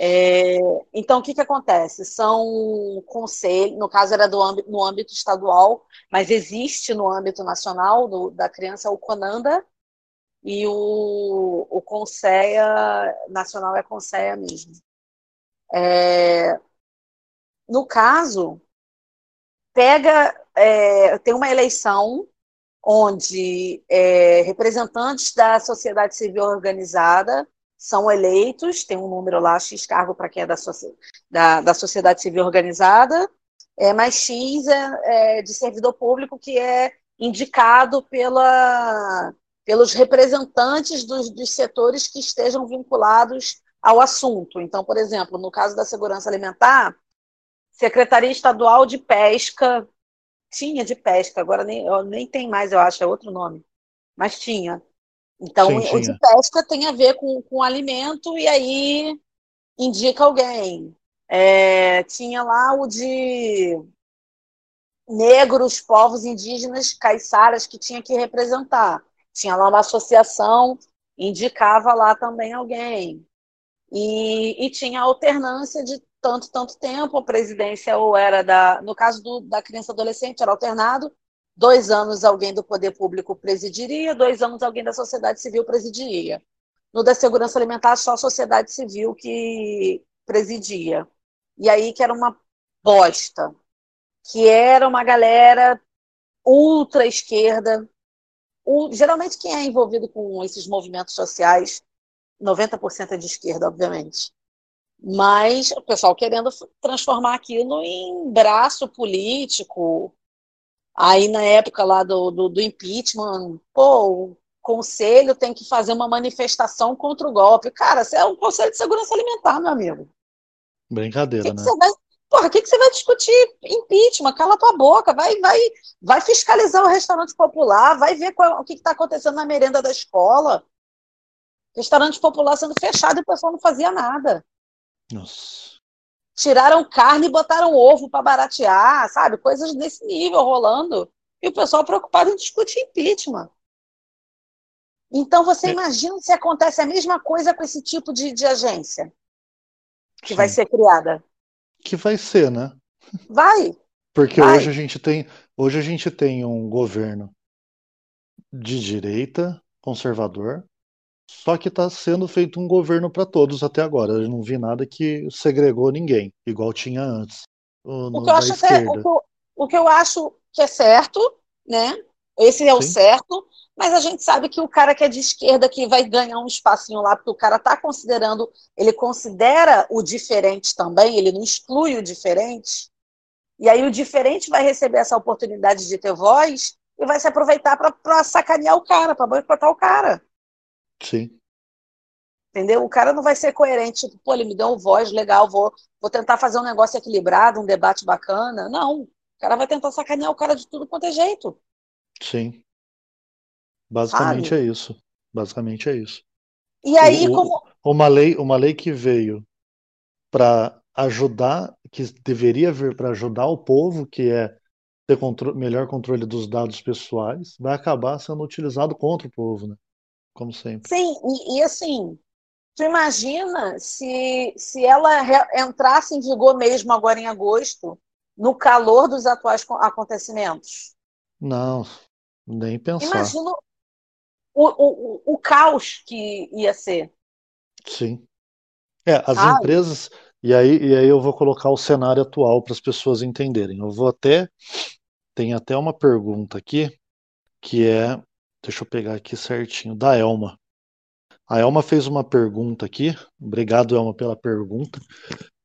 É, então, o que, que acontece? São conselhos, no caso era do âmbito, no âmbito estadual, mas existe no âmbito nacional do, da criança o CONANDA e o, o CONSEA nacional é CONSEA mesmo. É, no caso, pega, é, tem uma eleição onde é, representantes da sociedade civil organizada são eleitos, tem um número lá, X cargo para quem é da, da, da, sociedade civil organizada, é, mais X é, é, de servidor público que é indicado pela, pelos representantes dos, dos setores que estejam vinculados ao assunto. Então, por exemplo, no caso da segurança alimentar, Secretaria Estadual de Pesca, tinha de pesca, agora nem, nem tem mais, eu acho, é outro nome, mas tinha. Então, sim, o de pesca tem a ver com, com alimento e aí indica alguém. É, tinha lá o de negros, povos indígenas, caiçaras, que tinha que representar. Tinha lá uma associação, indicava lá também alguém. E, e tinha alternância de tanto, tanto tempo, a presidência ou era da, no caso do, da criança adolescente, era alternado, Dois anos alguém do poder público presidiria, dois anos alguém da sociedade civil presidiria. No da segurança alimentar, só a sociedade civil que presidia. E aí que era uma bosta, que era uma galera ultra esquerda. geralmente quem é envolvido com esses movimentos sociais, 90% é de esquerda, obviamente. Mas o pessoal querendo transformar aquilo em braço político, Aí, na época lá do, do, do impeachment, pô, o conselho tem que fazer uma manifestação contra o golpe. Cara, você é um conselho de segurança alimentar, meu amigo. Brincadeira, que né? Que vai... Porra, o que, que você vai discutir? Impeachment, cala tua boca, vai, vai, vai fiscalizar o restaurante popular, vai ver qual, o que está acontecendo na merenda da escola. Restaurante popular sendo fechado e o pessoal não fazia nada. Nossa. Tiraram carne e botaram ovo para baratear, sabe? Coisas desse nível rolando. E o pessoal preocupado em discutir impeachment. Então você é. imagina se acontece a mesma coisa com esse tipo de, de agência que Sim. vai ser criada. Que vai ser, né? Vai. Porque vai. hoje a gente tem hoje a gente tem um governo de direita, conservador, só que está sendo feito um governo para todos até agora. Eu não vi nada que segregou ninguém, igual tinha antes. O, que eu acho até, o, que eu, o que eu acho que é certo, né? Esse é Sim. o certo, mas a gente sabe que o cara que é de esquerda que vai ganhar um espacinho lá, porque o cara está considerando, ele considera o diferente também, ele não exclui o diferente. E aí o diferente vai receber essa oportunidade de ter voz e vai se aproveitar para sacanear o cara, para boicotar o cara. Sim. Entendeu? O cara não vai ser coerente, tipo, pô, ele me deu um voz legal, vou, vou tentar fazer um negócio equilibrado, um debate bacana. Não. O cara vai tentar sacanear o cara de tudo quanto é jeito. Sim. Basicamente Sabe? é isso. Basicamente é isso. E aí, o, como. Uma lei, uma lei que veio para ajudar, que deveria vir para ajudar o povo, que é ter contro melhor controle dos dados pessoais, vai acabar sendo utilizado contra o povo, né? Como sempre. Sim, e, e assim, tu imagina se, se ela entrasse em vigor mesmo agora em agosto, no calor dos atuais acontecimentos? Não, nem pensar. Imagina o, o, o caos que ia ser. Sim. É, as empresas. E aí, e aí eu vou colocar o cenário atual para as pessoas entenderem. Eu vou até. Tem até uma pergunta aqui, que é Deixa eu pegar aqui certinho, da Elma. A Elma fez uma pergunta aqui. Obrigado, Elma, pela pergunta.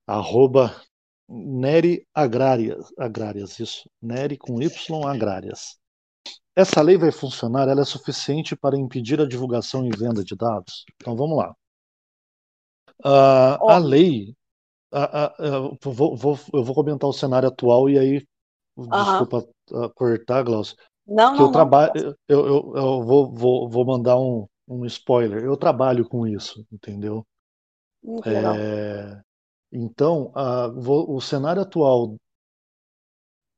Arroba Neri Agrárias, Agrárias, isso. Neri com Y Agrárias. Essa lei vai funcionar? Ela é suficiente para impedir a divulgação e venda de dados? Então vamos lá. Uh, a lei. Uh, uh, vou, vou, eu vou comentar o cenário atual e aí. Desculpa cortar, Glaucio. Não, que não, eu trabalho, eu, eu, eu vou, vou, vou mandar um, um spoiler. Eu trabalho com isso, entendeu? É, então, a, o cenário atual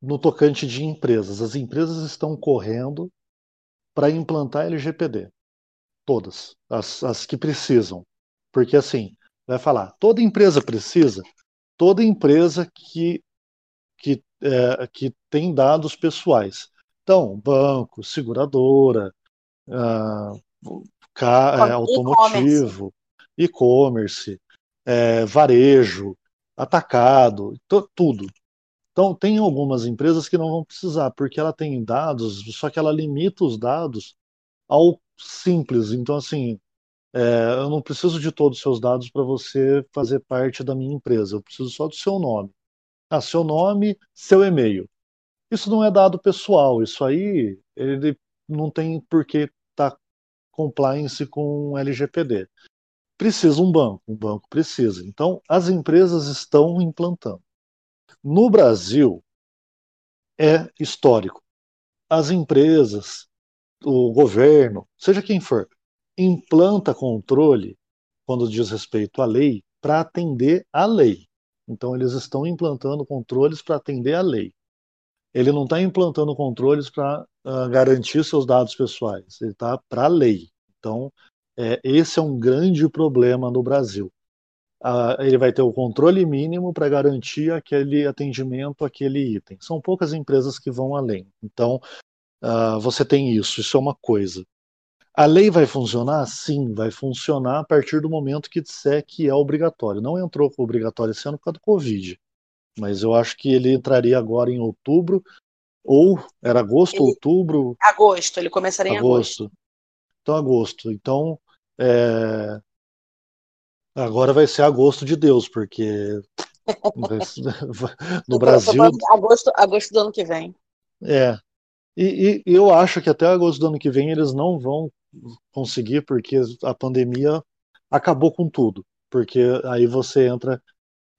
no tocante de empresas, as empresas estão correndo para implantar LGPD, todas, as, as que precisam, porque assim vai falar, toda empresa precisa, toda empresa que que, é, que tem dados pessoais. Então, banco, seguradora, uh, é, automotivo, e-commerce, é, varejo, atacado, tudo. Então, tem algumas empresas que não vão precisar, porque ela tem dados, só que ela limita os dados ao simples. Então, assim, é, eu não preciso de todos os seus dados para você fazer parte da minha empresa, eu preciso só do seu nome. Ah, seu nome, seu e-mail. Isso não é dado pessoal, isso aí ele não tem por que estar tá compliance com LGPD. Precisa um banco, um banco precisa. Então, as empresas estão implantando. No Brasil, é histórico. As empresas, o governo, seja quem for, implanta controle quando diz respeito à lei para atender à lei. Então, eles estão implantando controles para atender à lei ele não está implantando controles para uh, ah, garantir seus dados pessoais, ele está para a lei. Então, é, esse é um grande problema no Brasil. Uh, ele vai ter o controle mínimo para garantir aquele atendimento, aquele item. São poucas empresas que vão além. Então, uh, você tem isso, isso é uma coisa. A lei vai funcionar? Sim, vai funcionar a partir do momento que disser que é obrigatório. Não entrou obrigatório esse ano por causa do Covid mas eu acho que ele entraria agora em outubro, ou era agosto, ele, outubro. Agosto, ele começaria agosto. em agosto. Então, agosto. Então, é... agora vai ser agosto de Deus, porque no Brasil. Agosto, agosto do ano que vem. É. E, e, eu acho que até agosto do ano que vem eles não vão conseguir, porque a pandemia acabou com tudo. Porque aí você entra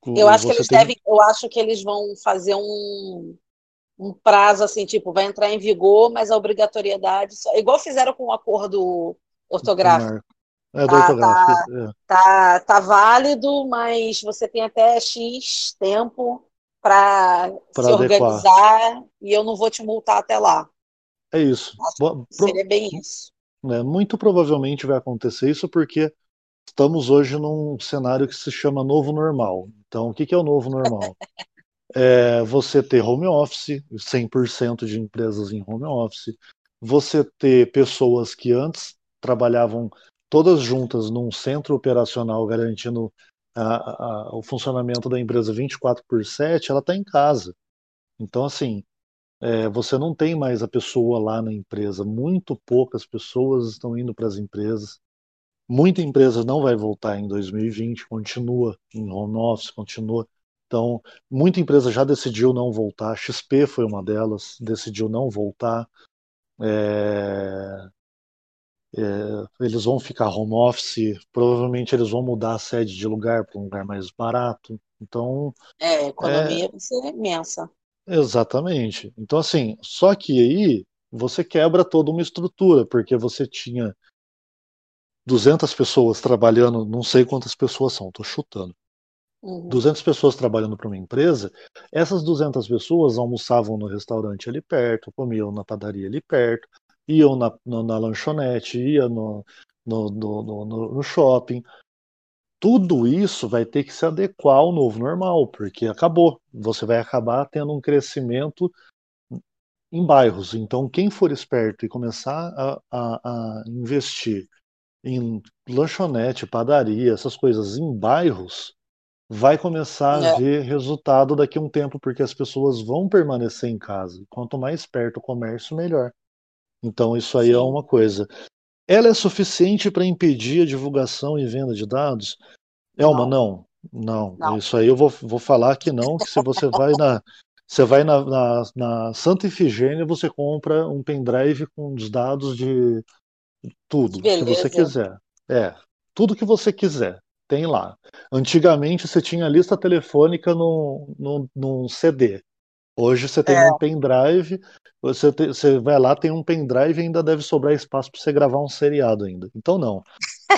Eu acho que eles tem... devem, eu acho que eles vão fazer um, um prazo assim, tipo, vai entrar em vigor, mas a obrigatoriedade, igual fizeram com o acordo ortográfico. É, tá, tá, é. tá, tá, válido, mas você tem até X tempo para se organizar e eu não vou te multar até lá. É isso. Seria bem isso. É, muito provavelmente vai acontecer isso porque estamos hoje num cenário que se chama novo normal. Então, o que, que é o novo normal? é você ter home office, 100% de empresas em home office, você ter pessoas que antes trabalhavam todas juntas num centro operacional garantindo a, a, o funcionamento da empresa 24 por 7, ela está em casa. Então, assim, é, você não tem mais a pessoa lá na empresa. Muito poucas pessoas estão indo para as empresas. Muita empresa não vai voltar em 2020, continua em home office, continua. Então, muita empresa já decidiu não voltar. A XP foi uma delas, decidiu não voltar. É... É, eles vão ficar home office, provavelmente eles vão mudar a sede de lugar para um lugar mais barato. Então. É, a economia é... vai ser imensa. Exatamente. Então, assim, só que aí você quebra toda uma estrutura, porque você tinha 200 pessoas trabalhando, não sei quantas pessoas são, estou chutando. Uhum. 200 pessoas trabalhando para uma empresa, essas 200 pessoas almoçavam no restaurante ali perto, comiam na padaria ali perto, iam na, na, na lanchonete, iam no, no, no, no, shopping. Tudo isso vai ter que se adequar ao novo normal, porque acabou. Você vai acabar tendo um crescimento em bairros. Então, quem for esperto e começar a, a, a investir em lanchonete, padaria, essas coisas em bairros, vai começar é. a ver resultado daqui a um tempo, porque as pessoas vão permanecer em casa. Quanto mais perto o comércio, melhor. Então, isso aí é Sim. é uma coisa. Ela é suficiente para impedir a divulgação e venda de dados? É uma não. não. Não, Isso aí eu vou, vou falar que não, que se você vai na. Você vai na, na, na Santa Ifigênia, você compra um pendrive com os dados de tudo que você quiser. É, tudo que você quiser, tem lá. Antigamente você tinha lista telefônica no, no, num CD. Hoje você tem é. um pendrive, você, te, você vai lá, tem um pendrive e ainda deve sobrar espaço para você gravar um seriado ainda. Então não.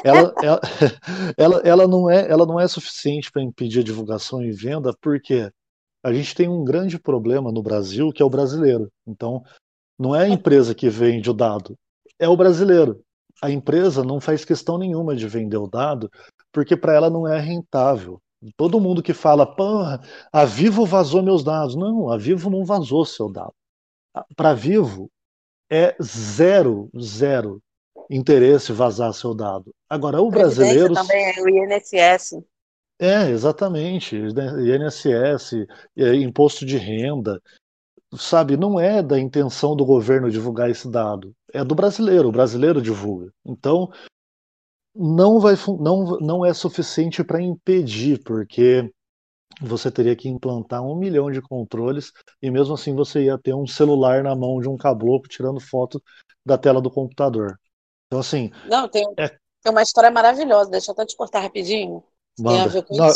Ela, ela, ela, ela, não é, ela não é suficiente para impedir a divulgação e venda, porque a gente tem um grande problema no Brasil, que é o brasileiro. Então, não é a empresa que vende o dado, é o brasileiro. A empresa não faz questão nenhuma de vender o dado, porque para ela não é rentável. Todo mundo que fala, pô, a Vivo vazou meus dados. Não, a Vivo não vazou seu dado. Para Vivo é zero, zero interesse vazar seu dado. Agora, o brasileiro. também é o INSS. É, exatamente. INSS, é, imposto de renda. Sabe, não é da intenção do governo divulgar esse dado. É do brasileiro. O brasileiro divulga. Então, não, vai, não, não é suficiente para impedir, porque você teria que implantar um milhão de controles e mesmo assim você ia ter um celular na mão de um caboclo tirando foto da tela do computador. Então, assim. Não, tem, é... tem uma história maravilhosa, deixa eu até te cortar rapidinho. Manda. Não,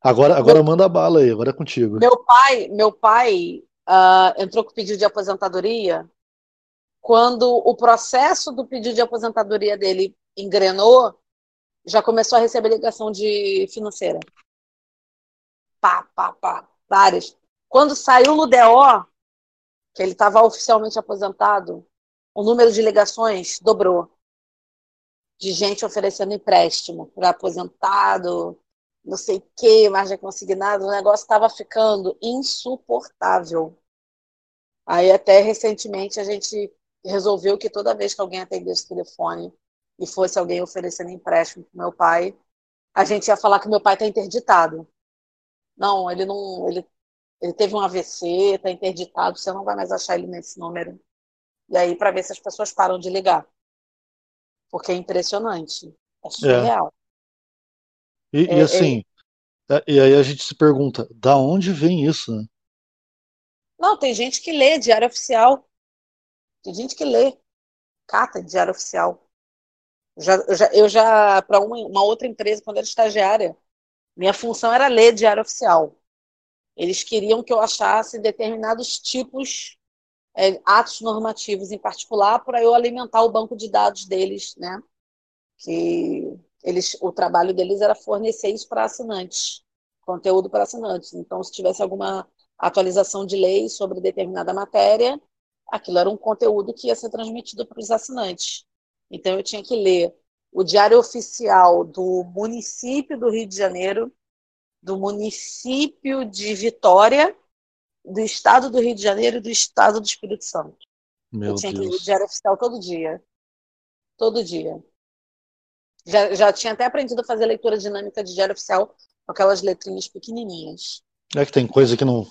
agora agora meu, manda bala aí, agora é contigo. Meu pai, meu pai uh, entrou com pedido de aposentadoria quando o processo do pedido de aposentadoria dele engrenou já começou a receber ligação de financeira. Pá, pá, pá, várias. Quando saiu no DO, que ele estava oficialmente aposentado, o número de ligações dobrou. De gente oferecendo empréstimo para aposentado, não sei o que, margem consignada, o negócio estava ficando insuportável. Aí até recentemente a gente resolveu que toda vez que alguém atendesse o telefone e fosse alguém oferecendo empréstimo para meu pai, a gente ia falar que meu pai está interditado. Não, ele não, ele, ele teve um AVC, está interditado, você não vai mais achar ele nesse número. E aí para ver se as pessoas param de ligar, porque é impressionante, é surreal. É. E, é, e, assim, é... e aí a gente se pergunta, da onde vem isso? Né? Não, tem gente que lê diário oficial, tem gente que lê, cata diário oficial. Já, eu já, eu já para uma, uma, outra empresa, quando era estagiária, Minha função era ler diário oficial. Eles queriam que eu achasse determinados tipos, é, atos normativos em particular, para eu alimentar o banco de dados deles, né? Que eles, o trabalho deles era fornecer isso para assinantes, conteúdo para assinantes. Então, se tivesse alguma atualização de lei sobre determinada matéria, aquilo era um conteúdo que ia ser transmitido para os assinantes. Então, eu tinha que ler o Diário Oficial do município do Rio de Janeiro, do município de Vitória, do estado do Rio de Janeiro e do estado do Espírito Santo. Meu eu tinha Deus. que ler o Diário Oficial todo dia. Todo dia. Já, já tinha até aprendido a fazer leitura dinâmica de Diário Oficial com aquelas letrinhas pequenininhas. É que tem coisa que não.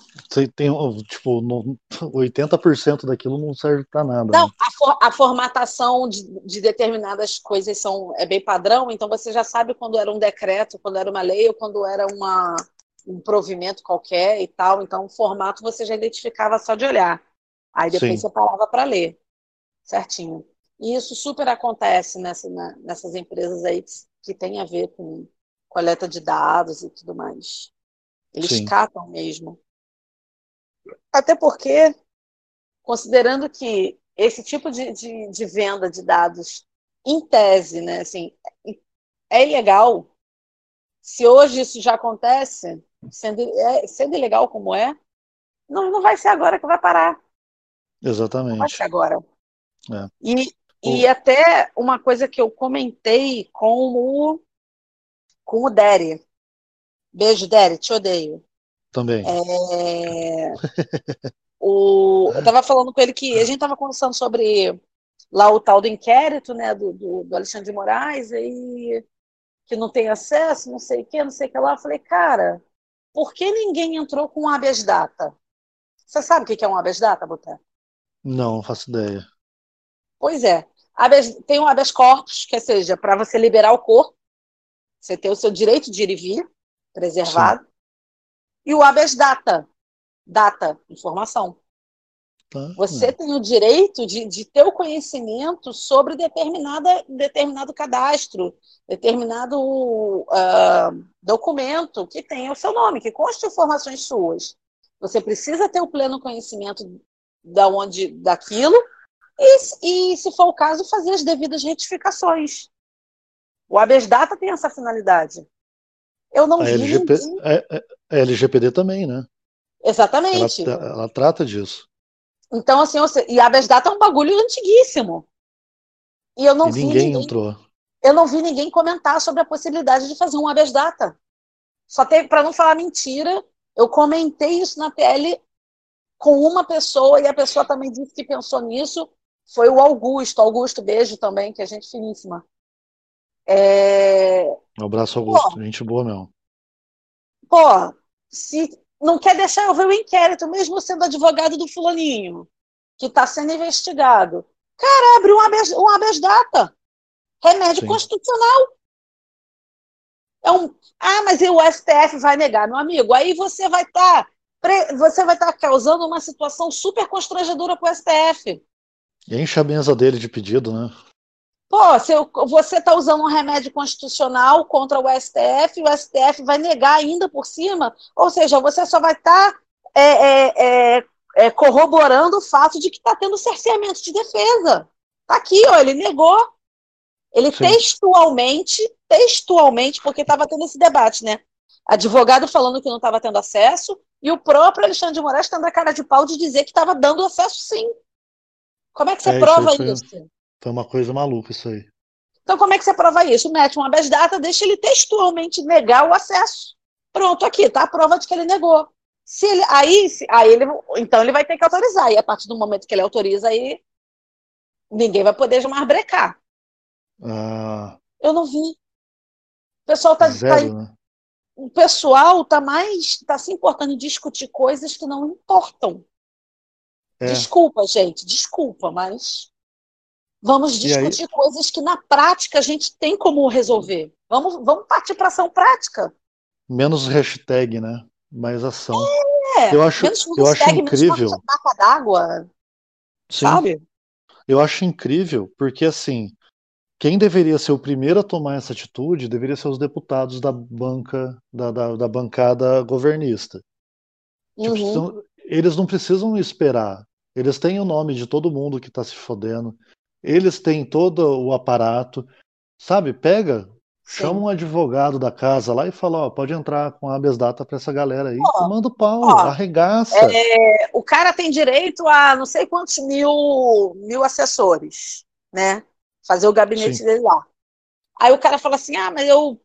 Tem, tipo, não, 80% daquilo não serve para nada. Não, né? a, for, a formatação de, de, determinadas coisas são, é bem padrão, então você já sabe quando era um decreto, quando era uma lei ou quando era uma, um provimento qualquer e tal. Então, o formato você já identificava só de olhar. Aí depois Sim. você parava para ler. Certinho. E isso super acontece nessa, na, nessas empresas aí que, que tem a ver com coleta de dados e tudo mais. Eles Sim. catam mesmo. Até porque, considerando que esse tipo de, de, de venda de dados, em tese, né, assim, é ilegal. Se hoje isso já acontece, sendo, é, sendo ilegal como é, não, não vai ser agora que vai parar. Não vai Exatamente. ser agora. É. E, e até uma coisa que eu comentei com o, com o Derry. Beijo, Derry, te odeio. Também. É, o, eu estava falando com ele que a gente estava conversando sobre lá o tal do inquérito, né, do, do, do Alexandre de Moraes, aí que não tem acesso, não sei o que, não sei o que lá. Eu falei, cara, por que ninguém entrou com um habeas data? Você sabe o que é um habeas data, Boté? Não, não faço ideia. Pois é. Habeas, tem um habeas corpus, que seja, para você liberar o corpo, você ter o seu direito de ir e vir preservado, Sim. e o habeas data, data, informação. Tá. Você tem o direito de, de, ter o conhecimento sobre determinada, determinado cadastro, determinado uh, documento que tenha o seu nome, que conste informações suas. Você precisa ter o pleno conhecimento da onde, daquilo e, e, se for o caso, fazer as devidas retificações. O habeas data tem essa finalidade. Eu não a vi LGP, ninguém... a, a LGPD também, né? Exatamente. Ela, ela, trata disso. Então, assim, e habeas data é um bagulho antiguíssimo. E eu não e vi ninguém, ninguém entrou. Eu não vi ninguém comentar sobre a possibilidade de fazer um habeas data. Só teve, para não falar mentira, eu comentei isso na TL com uma pessoa e a pessoa também disse que pensou nisso. Foi o Augusto. Augusto, beijo também, que é gente finíssima. É... Um abraço, Augusto. Pô, gente boa mesmo. Pô, se não quer deixar eu ver o inquérito, mesmo sendo advogado do fulaninho, que está sendo investigado. Cara, abre um habeas, um habeas data. Remédio Sim. constitucional. É um, ah, mas o STF vai negar, meu amigo. Aí você vai estar tá, você vai estar tá causando uma situação super constrangedora para o STF. Enche a mesa dele de pedido, né? Pô, se você está usando um remédio constitucional contra o STF, o STF vai negar ainda por cima, ou seja, você só vai estar tá, é, é, é, corroborando o fato de que está tendo cerceamento de defesa. Está aqui, ó, ele negou. Ele Sim. textualmente, textualmente, porque estava tendo esse debate, né? Advogado falando que não estava tendo acesso e o próprio Alexandre de Moraes tendo a cara de pau de dizer que estava dando acesso sim. Como é que você É, prova isso? aí isso? Foi, foi uma coisa maluca isso aí. Então, como é que você prova isso? Mete um habeas data, deixa ele textualmente negar o acesso. Pronto, aqui, tá a prova de que ele negou. Se ele, aí, se, aí ele, então ele vai ter que autorizar. E a partir do momento que ele autoriza, aí ninguém vai poder mais brecar. Ah, Eu não vi. O pessoal tá, zero, tá- né? o pessoal tá mais tá se importando em discutir coisas que não importam. É. Desculpa, gente, desculpa, mas vamos discutir coisas que na prática a gente tem como resolver. Vamos, vamos partir para ação prática. Menos hashtag, né? Mais ação. É, Eu acho- menos eu acho menos incrível. d'água, Sim, sabe? eu acho incrível, porque assim, quem deveria ser o primeiro a tomar essa atitude deveria ser os deputados da banca, da, da, da bancada governista. Tipo, Uhum. são- eles não precisam esperar. Eles têm o nome de todo mundo que tá se fodendo. Eles têm todo o aparato. Sabe, pega, chama Sim. um advogado da casa lá e fala, ó, pode entrar com habeas data pra essa galera aí. E manda o pau, ó, arregaça. É, o cara tem direito a não sei quantos mil, mil assessores, né? Fazer o gabinete Sim. dele lá. Aí o cara fala assim: ah, mas eu,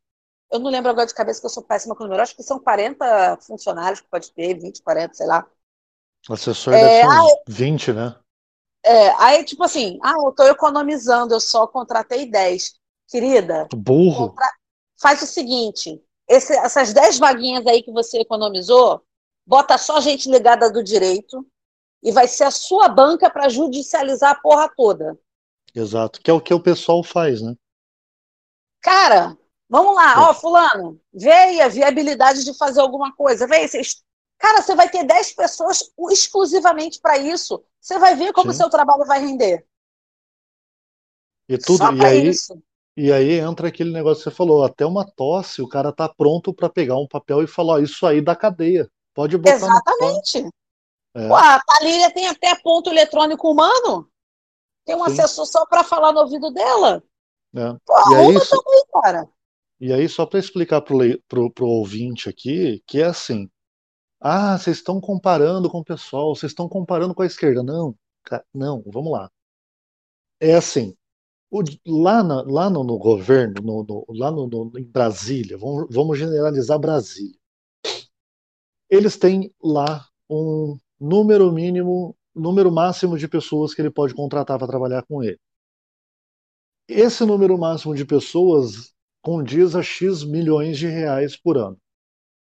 eu não lembro agora de cabeça que eu sou péssima com número. Acho que são 40 funcionários que pode ter, 20, 40, sei lá. Assessor É, deve ser uns 20, né? É, aí, tipo assim, ah, eu tô economizando, eu só contratei 10. Querida, Burro. contra- faz o seguinte: esse- essas 10 vaguinhas aí que você economizou, bota só gente ligada do direito e vai ser a sua banca para judicializar a porra toda. Exato. Que é o que o pessoal faz, né? Cara, vamos lá, É. ó, fulano, vê aí a viabilidade de fazer alguma coisa. Vê aí, vocês- Cara, você vai ter 10 pessoas exclusivamente para isso. Você vai ver como o seu trabalho vai render. E tudo, Só e para aí, isso. e aí entra aquele negócio que você falou, até uma tosse, o cara tá pronto pra pegar um papel e falar, ó, isso aí da cadeia. Pode botar no. Exatamente. É. Pô, a Thalília tem até ponto eletrônico humano. Tem um Sim. assessor só para falar no ouvido dela. É. Pô, E aí, só- também, cara. e aí, só para explicar pro, lei- pro, pro ouvinte aqui, que é assim, ah, vocês estão comparando com o pessoal, vocês estão comparando com a esquerda. Não, não, vamos lá. É assim, o- lá, na- lá no, no governo, no- no- lá em Brasília, vamos, vamos generalizar Brasília. Eles têm lá um número mínimo, número máximo de pessoas que ele pode contratar para trabalhar com ele. Esse número máximo de pessoas condiz a X milhões de reais por ano.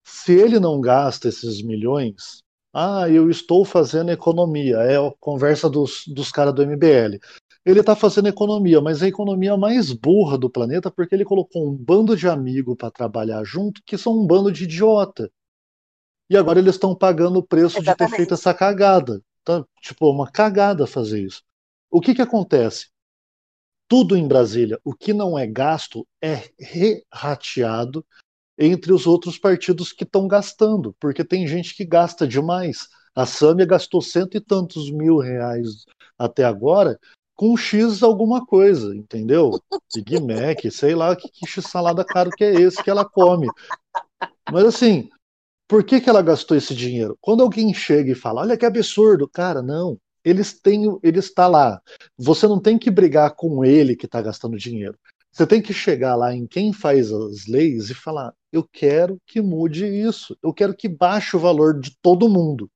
Se ele não gasta esses milhões, ah, eu estou fazendo economia, é a conversa dos, dos caras do MBL. Ele está fazendo economia, mas a economia mais burra do planeta porque ele colocou um bando de amigo para trabalhar junto que são um bando de idiota. E agora eles estão pagando o preço de ter Exatamente. feito essa cagada. Tá? Tipo, uma cagada fazer isso. O que que acontece? Tudo em Brasília, o que não é gasto é re-rateado entre os outros partidos que estão gastando, porque tem gente que gasta demais. A Sâmia gastou cento e tantos mil reais até agora com X alguma coisa, entendeu? Big Mac, sei lá que, que X salada caro que é esse que ela come. Mas assim, por que, que ela gastou esse dinheiro? Quando alguém chega e fala, olha que absurdo, cara, não. Eles têm, ele está lá. Você não tem que brigar com ele que está gastando dinheiro. Você tem que chegar lá em quem faz as leis e falar: eu quero que mude isso. Eu quero que baixe o valor de todo mundo.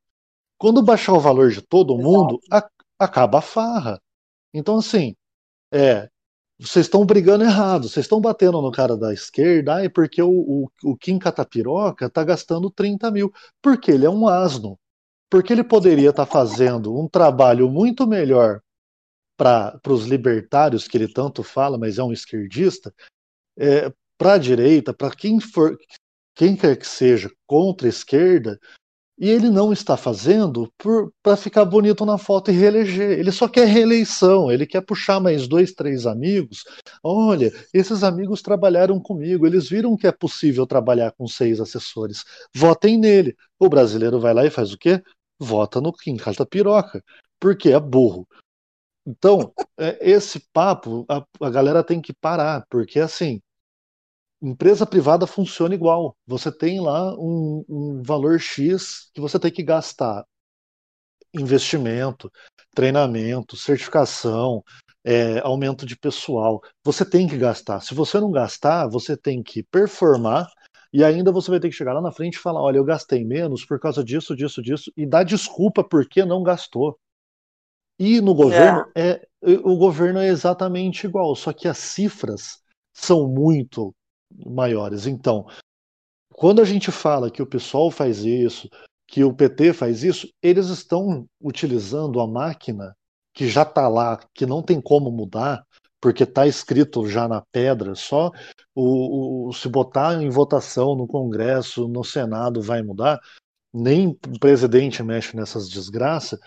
Quando baixar o valor de todo mundo, a- acaba a farra. Então, assim, é, vocês estão brigando errado, vocês estão batendo no cara da esquerda, ai, porque o, o, o Kim Catapiroca está gastando 30 mil, porque ele é um asno. Porque ele poderia estar fazendo um trabalho muito melhor para os libertários, que ele tanto fala, mas é um esquerdista, é, para a direita, para quem for, quem quer que seja contra a esquerda, e ele não está fazendo para ficar bonito na foto e reeleger. Ele só quer reeleição, ele quer puxar mais dois, três amigos. Olha, esses amigos trabalharam comigo, eles viram que é possível trabalhar com seis assessores. Votem nele. O brasileiro vai lá e faz o quê? Vota no Kim Piroca, porque é burro. Então, é, esse papo a, a galera tem que parar, porque assim, empresa privada funciona igual. Você tem lá um, um valor X que você tem que gastar. Investimento, treinamento, certificação, é, aumento de pessoal. Você tem que gastar. Se você não gastar, você tem que performar e ainda você vai ter que chegar lá na frente e falar: olha, eu gastei menos por causa disso, disso, disso, e dar desculpa porque não gastou. E no governo é. é o governo é exatamente igual, só que as cifras são muito maiores. Então, quando a gente fala que o pessoal faz isso, que o PT faz isso, eles estão utilizando a máquina que já está lá, que não tem como mudar, porque está escrito já na pedra, só o, o, se botar em votação no Congresso, no Senado, vai mudar, nem o presidente mexe nessas desgraças.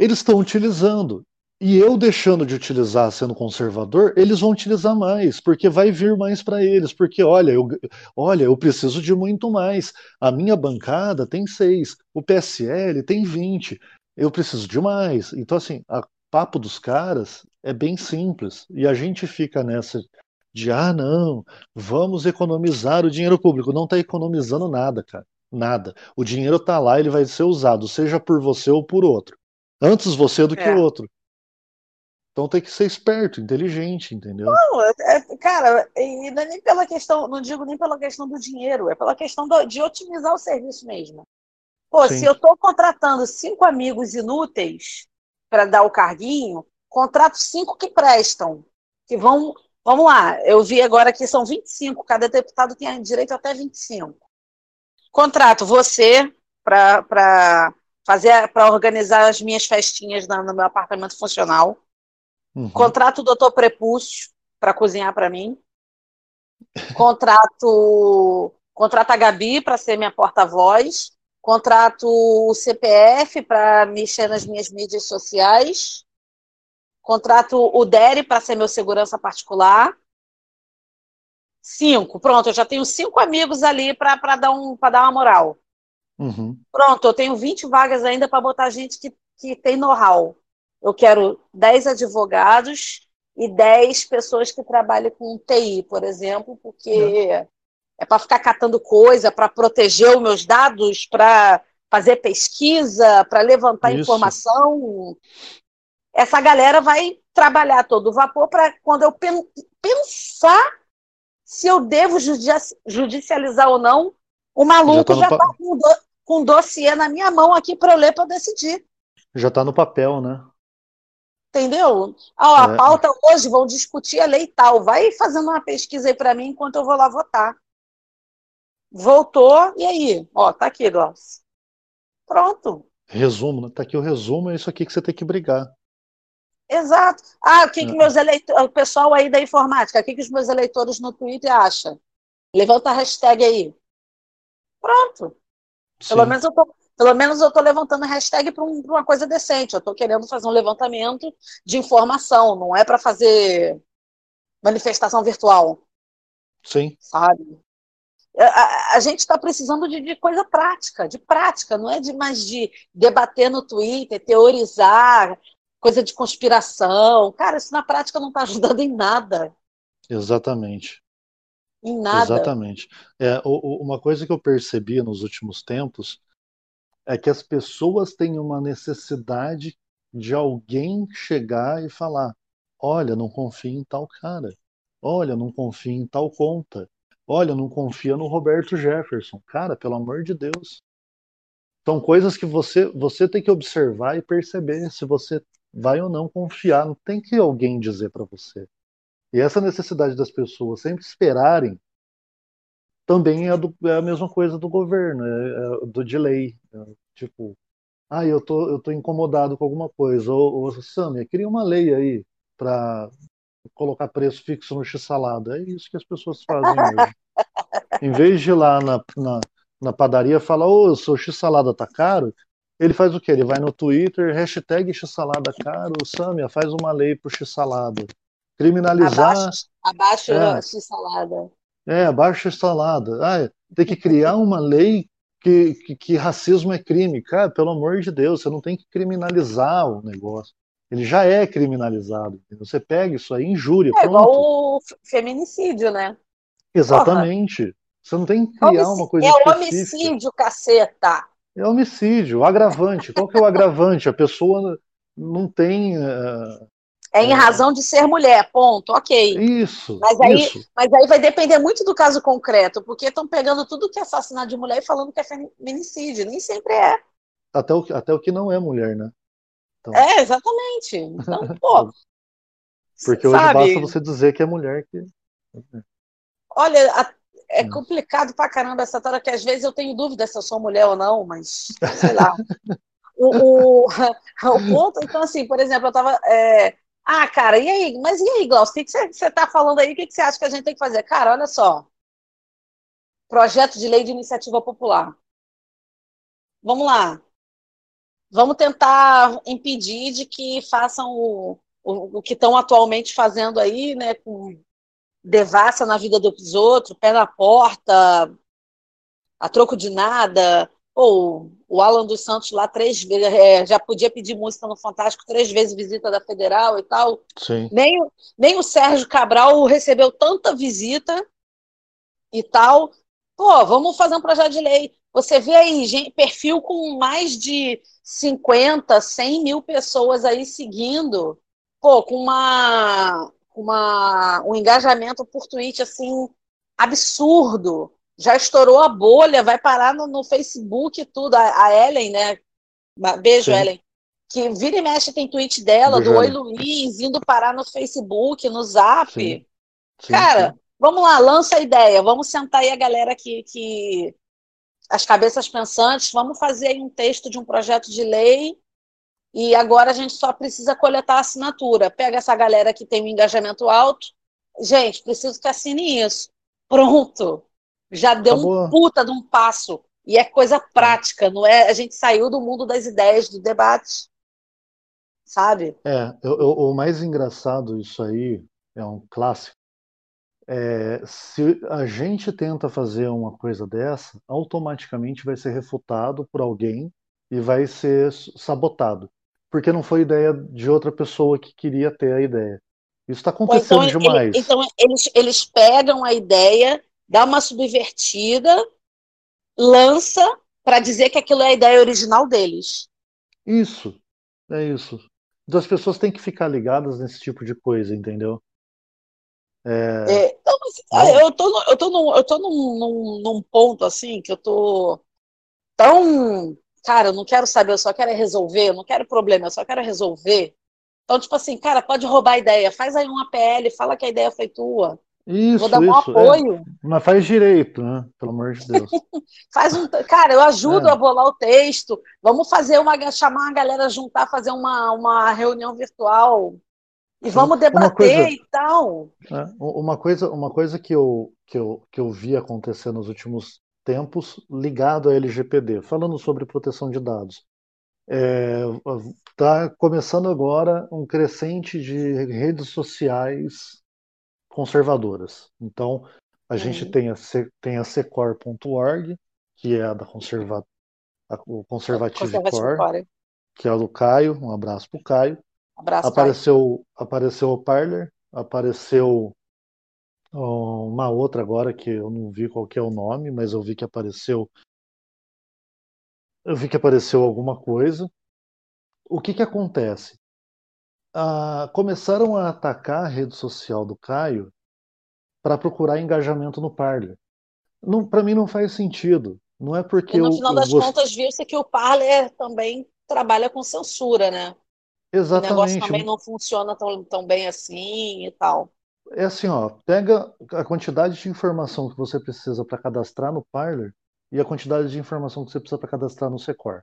Eles estão utilizando. E eu deixando de utilizar sendo conservador, eles vão utilizar mais, porque vai vir mais para eles, porque olha, eu, olha, eu preciso de muito mais. A minha bancada tem seis, o PSL tem 20, eu preciso de mais. Então, assim, a papo dos caras é bem simples. E a gente fica nessa de ah, não, vamos economizar o dinheiro público. Não está economizando nada, cara. Nada. O dinheiro está lá, ele vai ser usado, seja por você ou por outro. Antes você do é. que o outro. Então tem que ser esperto, inteligente, entendeu? Não, é, é, cara, e não é nem pela questão, não digo nem pela questão do dinheiro, é pela questão do, de otimizar o serviço mesmo. Pô, Sim. se eu estou contratando cinco amigos inúteis para dar o carguinho, contrato cinco que prestam, que vão. Vamos lá, eu vi agora que são 25, cada deputado tem direito até 25. Contrato você para fazer para organizar as minhas festinhas no meu apartamento funcional Uhum. Contrato o doutor Prepúcio para cozinhar para mim. Contrato, contrato a Gabi para ser minha porta-voz. Contrato o CPF para mexer nas minhas mídias sociais. Contrato o Dere para ser meu segurança particular. Cinco. Pronto, eu já tenho cinco amigos ali para dar, um, dar uma moral. Uhum. Pronto, eu tenho 20 vagas ainda para botar gente que, que tem know-how eu quero 10 advogados e 10 pessoas que trabalhem com TI, por exemplo, porque é, é para ficar catando coisa, para proteger os meus dados, para fazer pesquisa, para levantar Isso. informação. Essa galera vai trabalhar todo vapor para quando eu pensar se eu devo judicializar ou não, o maluco já está tá com um dossiê na minha mão aqui para eu ler para decidir. Já está no papel, né? Entendeu? Ah, a é. pauta hoje vão discutir a lei tal. Vai fazendo uma pesquisa aí para mim enquanto eu vou lá votar. Voltou, e aí? Ó, tá aqui, Glaucio. Pronto. Resumo, né? Tá aqui o resumo, é isso aqui que você tem que brigar. Exato. Ah, o que, é. que meus eleitores, o pessoal aí da informática, o que, que os meus eleitores no Twitter acham? Levanta a hashtag aí. Pronto. Sim. Pelo menos eu tô, pelo menos eu estou levantando hashtag para um, uma coisa decente. Eu estou querendo fazer um levantamento de informação, não é para fazer manifestação virtual. Sim. Sabe? A, a gente está precisando de, de, coisa prática, de prática, não é de mais de debater no Twitter, teorizar, coisa de conspiração. Cara, isso na prática não está ajudando em nada. Exatamente. Em nada. Exatamente. É, uma coisa que eu percebi nos últimos tempos é que as pessoas têm uma necessidade de alguém chegar e falar: olha, não confia em tal cara, olha, não confia em tal conta, olha, não confia no Roberto Jefferson. Cara, pelo amor de Deus. São coisas que você, você tem que observar e perceber se você vai ou não confiar. Não tem que alguém dizer para você. E essa necessidade das pessoas sempre esperarem também é, do, é a mesma coisa do governo, é, é do de lei. É, tipo, ah, eu tô, eu tô incomodado com alguma coisa. Ou, ou Samia, cria uma lei aí para colocar preço fixo no x-salada. É isso que as pessoas fazem hoje. em vez de ir lá na, na, na padaria falar, ô, oh, seu x-salada tá caro, ele faz o quê? Ele vai no Twitter, hashtag x-salada caro, Samia, faz uma lei pro x-salada. Criminalizar... Abaixo, abaixo é, x-salada. É, baixa salada. Ah, tem que criar uma lei que, que, que, racismo é crime. Cara, pelo amor de Deus, você não tem que criminalizar o negócio. Ele já é criminalizado. Você pega isso aí, injúria. É pronto. igual o feminicídio, né? Exatamente. Porra. Você não tem que criar uma coisa É específica. homicídio, caceta. É homicídio, agravante. Qual que é o agravante? A pessoa não tem uh, é em razão de ser mulher, ponto, ok. Isso. Mas aí, isso. Mas aí vai depender muito do caso concreto, porque estão pegando tudo que é assassinato de mulher e falando que é feminicídio. Nem sempre é. Até o, até o que não é mulher, né? Então... É, exatamente. Então, pô. porque hoje sabe? basta você dizer que é mulher que. Olha, é hum. complicado pra caramba essa história, que às vezes eu tenho dúvida se eu sou mulher ou não, mas sei lá. o, o, o ponto, então, assim, por exemplo, eu tava. É, ah, cara, e aí? Mas e aí, Glaucio? O que, você está falando aí? O que você acha que a gente tem que fazer? Cara, olha só. Projeto de lei de iniciativa popular. Vamos lá. vamos tentar impedir de que façam o, o, o que estão atualmente fazendo aí, né, com devassa na vida dos outros, pé na porta, a troco de nada, ou o Alan dos Santos lá três vezes, é, já podia pedir música no Fantástico três vezes visita da Federal e tal. Sim. Nem, nem o Sérgio Cabral recebeu tanta visita e tal. Pô, vamos fazer um projeto de lei. Você vê aí, gente, perfil com mais de 50, 100 mil pessoas aí seguindo, pô, com uma, uma, um engajamento por tweet assim absurdo. Já estourou a bolha, vai parar no, no Facebook e tudo. A, a, Ellen, né? Beijo, Sim. Ellen. Que vira e mexe tem tweet dela, Beijo, do Oi Luiz, indo parar no Facebook, no Zap. Sim. Sim, Cara, vamos lá, lança a ideia. Vamos sentar aí a galera que, que as cabeças pensantes, vamos fazer aí um texto de um projeto de lei e agora a gente só precisa coletar a assinatura. Pega essa galera que tem um engajamento alto. Gente, preciso que assine isso. Pronto. Já deu Acabou. um puta de um passo. E é coisa prática, não é? A gente saiu do mundo das ideias, do debate. Sabe? É, eu, eu, o mais engraçado isso aí é um clássico é, se a gente tenta fazer uma coisa dessa, automaticamente vai ser refutado por alguém e vai ser sabotado. Porque não foi ideia de outra pessoa que queria ter a ideia. Isso está acontecendo então, demais. Ele, então, eles, eles pegam a ideia, dá uma subvertida, lança para dizer que aquilo é a ideia original deles. Isso, é isso. Então as pessoas têm que ficar ligadas nesse tipo de coisa, entendeu? É... É, então, assim, eu tô, eu tô, num, eu tô num, num, num, ponto assim que eu tô tão. Cara, eu não quero saber, eu só quero resolver, eu não quero problema, eu só quero resolver. Então, tipo assim, cara, pode roubar a ideia, faz aí uma PL, fala que a ideia foi tua. Isso, Vou dar um isso, é. apoio. É. Mas faz direito, né? Pelo amor de Deus. faz um, cara, eu ajudo é. a bolar o texto. Vamos fazer uma chamar a galera juntar, fazer uma, uma reunião virtual e vamos debater coisa, e tal. É, uma coisa, uma coisa que, eu, que, eu, que eu vi acontecer nos últimos tempos ligado à LGPD, falando sobre proteção de dados. Está é, começando agora um crescente de redes sociais conservadoras. Então, a uhum. gente tem a, tem a secor.org, que é a da conserva, a, o Conservative, Conservative Core, que é a do Caio, um abraço para o Caio. Abraço, apareceu, pai. apareceu o Parler, apareceu uma outra agora que eu não vi qual é o nome, mas eu vi que apareceu. Eu vi que apareceu alguma coisa. O que que acontece? Ah, começaram a atacar a rede social do Caio para procurar engajamento no Parler. Para mim não faz sentido. Não é porque e no final das gost... contas viu-se que o Parler também trabalha com censura, né? Exatamente. O negócio também não funciona tão, tão bem assim e tal. É assim, ó, pega a quantidade de informação que você precisa para cadastrar no Parler e a quantidade de informação que você precisa para cadastrar no Secor.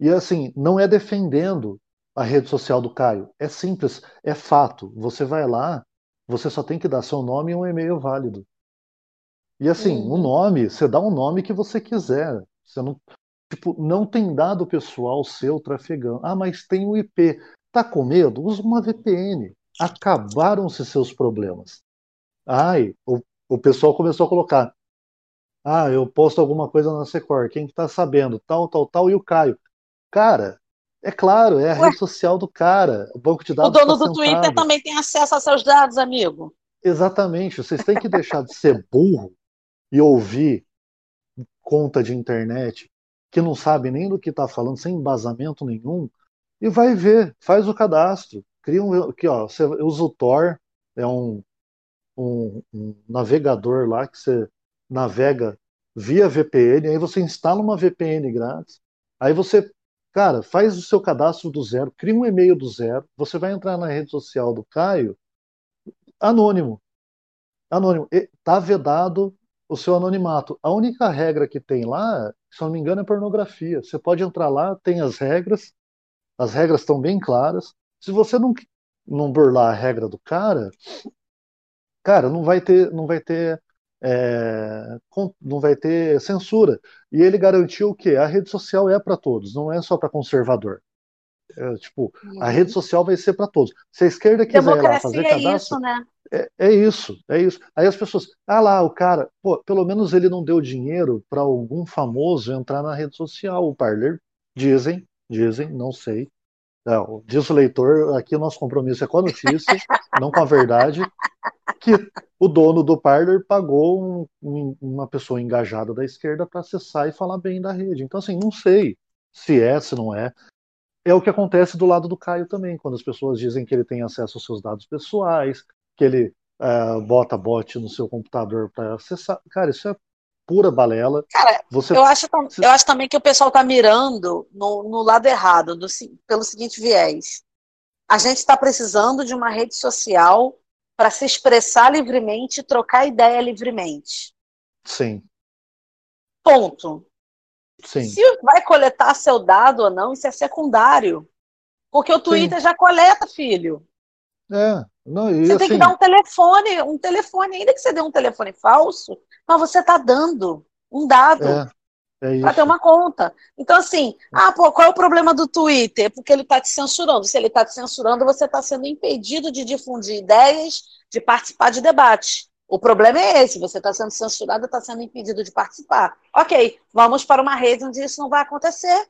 E assim, não é defendendo a rede social do Caio, é simples, é fato. Você vai lá, você só tem que dar seu nome e um e-mail válido. E assim, o um nome, você dá um nome que você quiser. Você não, Tipo, não tem dado pessoal seu trafegando. Ah, mas tem o IP. Tá com medo? Usa uma VPN. Acabaram-se seus problemas. Ai, o, o pessoal começou a colocar. Ah, eu posto alguma coisa na Secor. Quem está sabendo? Tal, tal, tal. E o Caio. Cara, é claro, é a Ué? rede social do cara. O banco de dados. O dono tá do sentado. Twitter também tem acesso a seus dados, amigo. Exatamente. Vocês têm que deixar de ser burro e ouvir conta de internet que não sabe nem do que está falando, sem embasamento nenhum, e vai ver, faz o cadastro. Cria um. Aqui, ó, você usa o Tor, é um, um, um navegador lá que você navega via VPN, aí você instala uma VPN grátis, aí você, cara, faz o seu cadastro do zero, cria um e-mail do zero, você vai entrar na rede social do Caio, anônimo. Anônimo. Está vedado o seu anonimato. A única regra que tem lá, se não me engano, é pornografia. Você pode entrar lá, tem as regras, as regras estão bem claras. Se você não, não burlar a regra do cara, cara, não vai ter, não vai ter é, não vai ter censura. E ele garantiu que a rede social é para todos, não é só para conservador. É, tipo, uhum. a rede social vai ser para todos. Se a esquerda quiser ir lá fazer cadastro, é isso, né? É, é, isso, é isso. Aí as pessoas, ah lá, o cara, pô, pelo menos ele não deu dinheiro para algum famoso entrar na rede social. O Parler, dizem, dizem, não sei. Não, diz o leitor, aqui o nosso compromisso é com a notícia, não com a verdade, que o dono do Parler pagou um, um, uma pessoa engajada da esquerda para acessar e falar bem da rede. Então, assim, não sei se é, se não é. É o que acontece do lado do Caio também, quando as pessoas dizem que ele tem acesso aos seus dados pessoais, que ele uh, bota bot no seu computador para acessar. Cara, isso é pura balela. Cara, Você... eu, acho, eu acho também que o pessoal está mirando no, no, lado errado, do, pelo seguinte viés. A gente está precisando de uma rede social para se expressar livremente, trocar ideia livremente. Sim. Ponto. Sim. Se vai coletar seu dado ou não, isso é secundário. Porque o Twitter Sim. já coleta, filho. É. Não, você assim, tem que dar um telefone, um telefone, ainda que você dê um telefone falso, mas você está dando um dado é, é para ter uma conta. Então, assim, ah, pô, qual é o problema do Twitter? Porque ele está te censurando. Se ele está te censurando, você está sendo impedido de difundir ideias, de participar de debate. O problema é esse, você está sendo censurado, está sendo impedido de participar. Ok, vamos para uma rede onde isso não vai acontecer.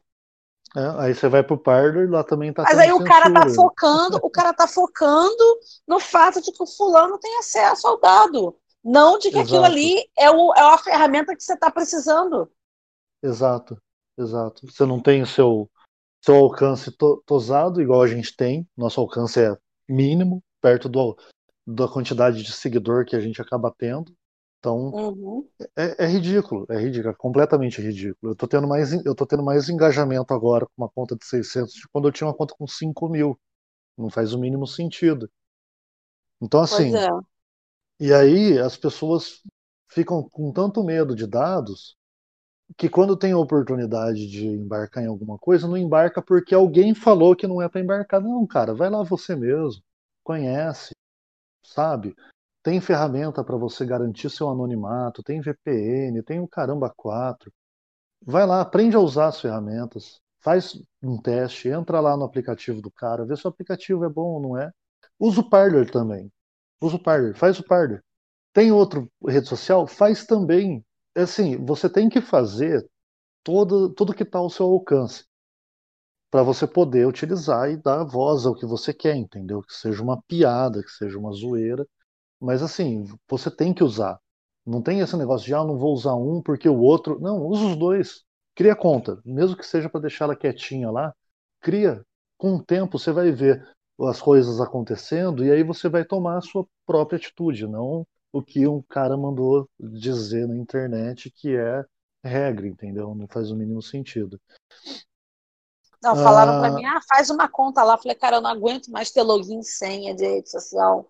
É, aí você vai pro Parler, lá também tá Mas aí o cara tá focando, o cara tá focando no fato de que o fulano tem acesso ao dado. Não de que exato. aquilo ali é, o, é a ferramenta que você está precisando. Exato, exato. Você não tem o seu, seu alcance to, tosado, igual a gente tem. Nosso alcance é mínimo, perto do, da quantidade de seguidor que a gente acaba tendo. Então, uhum. é, é, ridículo, é ridículo, é completamente ridículo. Eu tô tendo mais, eu tô tendo mais engajamento agora com uma conta de 600 de quando eu tinha uma conta com 5 mil. Não faz o mínimo sentido. Então, assim, é. e aí as pessoas ficam com tanto medo de dados que quando tem a oportunidade de embarcar em alguma coisa, não embarca porque alguém falou que não é para embarcar. Não, cara, vai lá você mesmo, conhece, sabe? Tem ferramenta para você garantir seu anonimato, tem VPN, tem o caramba 4. Vai lá, aprende a usar as ferramentas, faz um teste, entra lá no aplicativo do cara, vê se o aplicativo é bom ou não é. Usa o Parler também. Usa o Parler, faz o Parler. Tem outra rede social? Faz também. É assim, você tem que fazer todo, tudo que está ao seu alcance para você poder utilizar e dar voz ao que você quer, entendeu? Que seja uma piada, que seja uma zoeira, mas assim, você tem que usar. Não tem esse negócio de, ah, não vou usar um porque o outro. Não, usa os dois. Cria conta. Mesmo que seja para deixar ela quietinha lá, cria. Com o tempo você vai ver as coisas acontecendo e aí você vai tomar a sua própria atitude, não o que um cara mandou dizer na internet que é regra, entendeu? Não faz o mínimo sentido. Não, falaram ah, para mim, ah, faz uma conta lá. Falei, cara, eu não aguento mais ter login senha de rede social.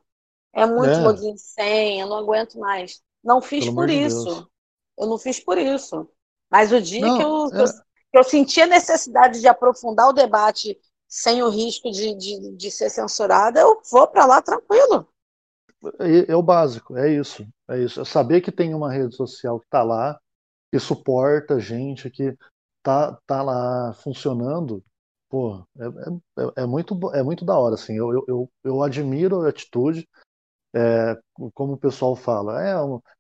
É muito é. login sem, eu não aguento mais. Não fiz Pelo por isso. Deus. Eu não fiz por isso. Mas o dia não, que, eu, é. eu, que eu senti a necessidade de aprofundar o debate sem o risco de, de, de ser censurada, eu vou para lá tranquilo. É, é, o básico, é isso. É isso. É saber que tem uma rede social que está lá, que suporta gente, que tá, tá lá funcionando, pô, é, é, é, muito, é muito da hora, assim. Eu, eu, eu, eu admiro a atitude, é, como o pessoal fala, é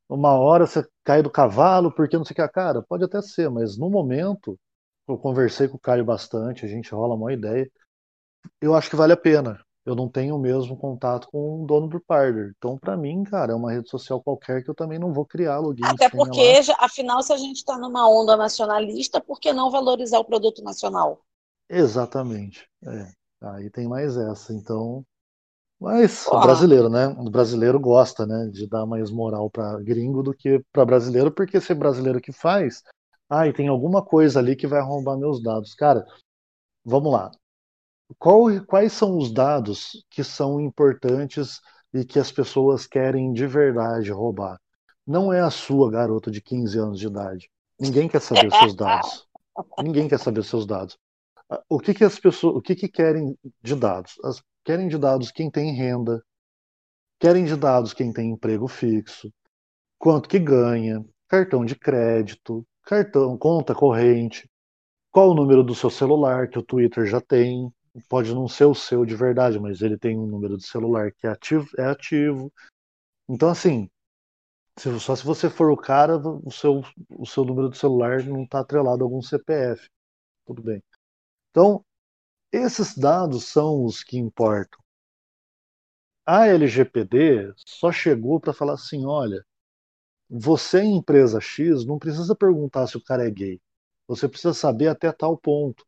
uma hora você cai do cavalo porque não sei o que, cara, pode até ser, mas no momento eu conversei com o Caio bastante, a gente rola uma ideia, eu acho que vale a pena. Eu não tenho o mesmo contato com o dono do Parler. Então, para mim, cara, é uma rede social qualquer que eu também não vou criar login. Até porque, lá. afinal, se a gente está numa onda nacionalista, por que não valorizar o produto nacional? Exatamente. É. Aí tem mais essa. Então, mas o brasileiro, né? O brasileiro gosta, né, de dar mais moral para gringo do que para brasileiro, porque se é brasileiro que faz, ah, tem alguma coisa ali que vai arrombar meus dados. Cara, vamos lá. Qual, quais são os dados que são importantes e que as pessoas querem de verdade roubar? Não é a sua garota de 15 anos de idade. Ninguém quer saber seus dados. Ninguém quer saber seus dados. O que, que as pessoas, o que, que querem de dados? As, querem de dados quem tem renda, querem de dados quem tem emprego fixo, quanto que ganha, cartão de crédito, cartão, conta corrente, qual o número do seu celular, que o Twitter já tem, pode não ser o seu de verdade, mas ele tem um número de celular que é ativo. É ativo. Então, assim, só se você for o cara, o seu, o seu número de celular não está atrelado a algum CPF. Tudo bem. Então, esses dados são os que importam. A LGPD só chegou para falar assim: olha, você, empresa X, não precisa perguntar se o cara é gay. Você precisa saber até tal ponto.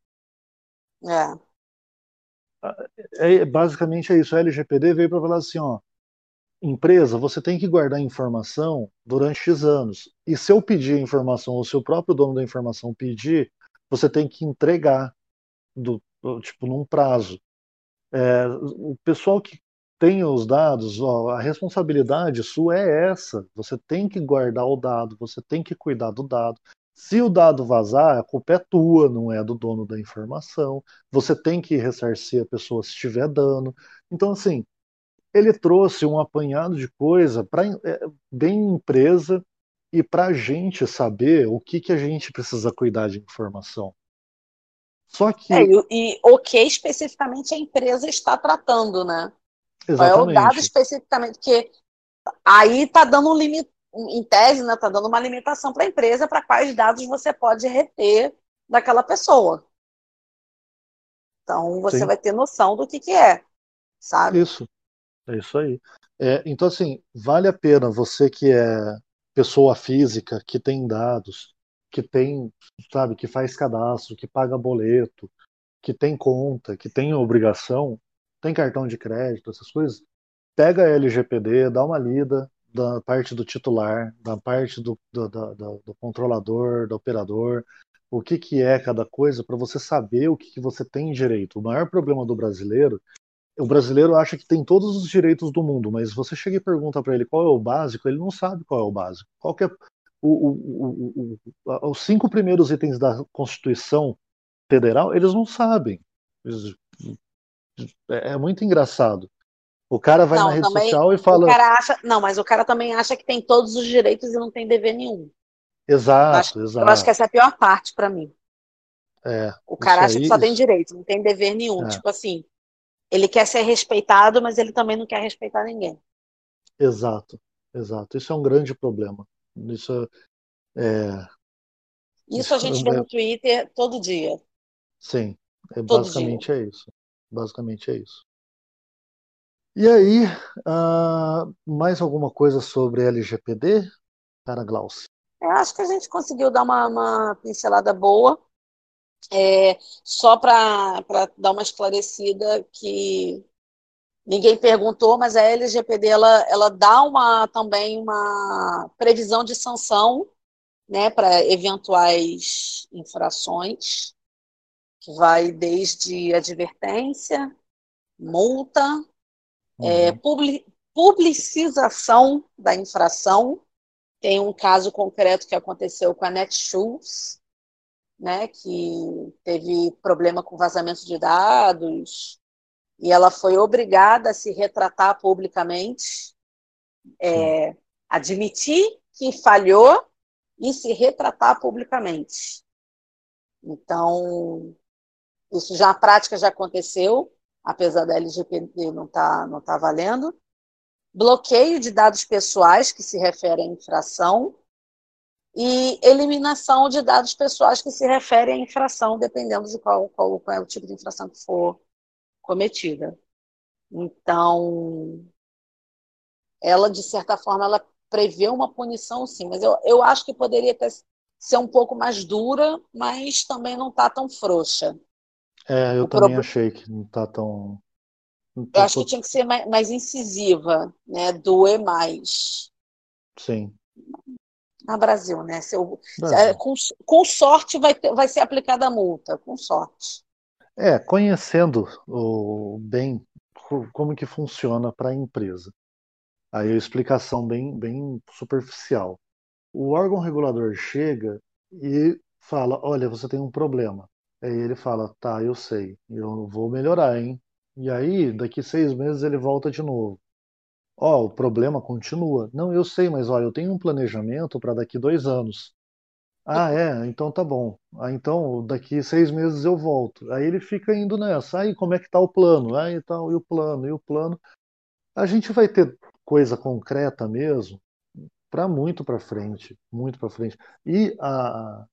É. é basicamente é isso. A LGPD veio para falar assim: ó, empresa, você tem que guardar informação durante X anos. E se eu pedir a informação, ou se o próprio dono da informação pedir, você tem que entregar do, tipo num prazo. É, o pessoal que tem os dados, ó, a responsabilidade sua é essa. Você tem que guardar o dado, você tem que cuidar do dado. Se o dado vazar, a culpa é tua, não é do dono da informação. Você tem que ressarcir a pessoa se tiver dano. Então, assim, ele trouxe um apanhado de coisa para é, bem empresa e para a gente saber o que, que a gente precisa cuidar de informação. Só que. É, e, e o que especificamente a empresa está tratando, né? Exatamente. Qual é o dado especificamente? Porque aí está dando um limite, em tese, né, está dando uma limitação para a empresa para quais dados você pode reter daquela pessoa. Então você Sim. vai ter noção do que, que é, sabe? Isso. É isso aí. É, então, assim, vale a pena você que é pessoa física, que tem dados, que tem, sabe, que faz cadastro, que paga boleto, que tem conta, que tem obrigação, tem cartão de crédito, essas coisas, pega a LGPD, dá uma lida da parte do titular, da parte do, do, do, do controlador, do operador, o que, que é cada coisa, para você saber o que, que você tem direito. O maior problema do brasileiro o brasileiro acha que tem todos os direitos do mundo, mas você chega e pergunta para ele qual é o básico, ele não sabe qual é o básico. Qual é o, o, os cinco primeiros itens da Constituição Federal, eles não sabem. É, é muito engraçado. O cara vai não, na rede também, social e fala. Acha, não, mas o cara também acha que tem todos os direitos e não tem dever nenhum. Exato, eu acho, exato. Eu acho que essa é a pior parte para mim. É, o cara acha aí, que só tem direito, não tem dever nenhum. É. Tipo assim, ele quer ser respeitado, mas ele também não quer respeitar ninguém. Exato, exato. Isso é um grande problema. Isso é. Isso a gente é... vê no Twitter todo dia. Sim, é, basicamente dia. é isso. Basicamente é isso. E aí, uh, mais alguma coisa sobre LGPD, cara Glaucio? Eu acho que a gente conseguiu dar uma, uma pincelada boa. É, só para dar uma esclarecida que ninguém perguntou, mas a LGPD ela, ela dá uma, também uma previsão de sanção né, para eventuais infrações, que vai desde advertência, multa, é, uhum. é, publi, publicização da infração. Tem um caso concreto que aconteceu com a Netshoes, né, que teve problema com vazamento de dados, e ela foi obrigada a se retratar publicamente, é, admitir que falhou e se retratar publicamente. Então, isso já a prática já aconteceu, apesar da LGPD não estar tá, não tá valendo. Bloqueio de dados pessoais que se refere à infração, e eliminação de dados pessoais que se referem à infração, dependendo de qual, qual, qual é o tipo de infração que for cometida. Então, ela, de certa forma, ela prevê uma punição, sim, mas eu, eu acho que poderia ter, ser um pouco mais dura, mas também não está tão frouxa. É, eu o também achei que não está tão. Não tá eu acho que tinha que ser mais, mais incisiva, né? Doer mais. Sim no Brasil, né? Se eu, se, com, com, sorte vai, ter, vai ser aplicada a multa, com sorte. É, conhecendo o, bem como que funciona para a empresa. Aí a explicação bem, bem superficial. O órgão regulador chega e fala, olha, você tem um problema. Aí ele fala, tá, eu sei, eu vou melhorar, hein? E aí, daqui seis meses ele volta de novo. Ó, oh, o problema continua. Não, eu sei, mas olha, eu tenho um planejamento para daqui dois anos. Ah, é? Então tá bom. Ah, então daqui seis meses eu volto. Aí ele fica indo nessa. Aí como é que tá o plano? Aí tal, e o plano, e o plano. A gente vai ter coisa concreta mesmo para muito para frente, muito para frente. E a,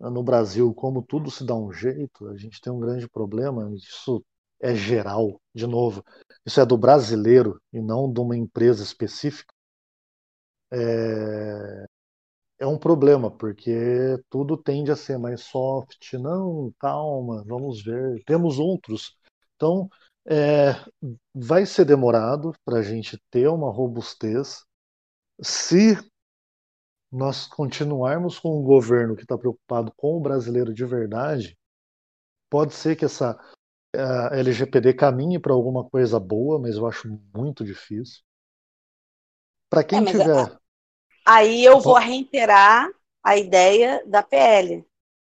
a, no Brasil, como tudo se dá um jeito, a gente tem um grande problema. Isso é geral, de novo. Isso é do brasileiro e não de uma empresa específica. É, é um problema, porque tudo tende a ser mais soft. Não, calma, vamos ver. Temos outros. Então, é, vai ser demorado para a gente ter uma robustez. Se nós continuarmos com um governo que está preocupado com o brasileiro de verdade, pode ser que essa LGPD caminhe para alguma coisa boa, mas eu acho muito difícil. Para quem é, tiver. Aí eu vou reiterar a ideia da PL.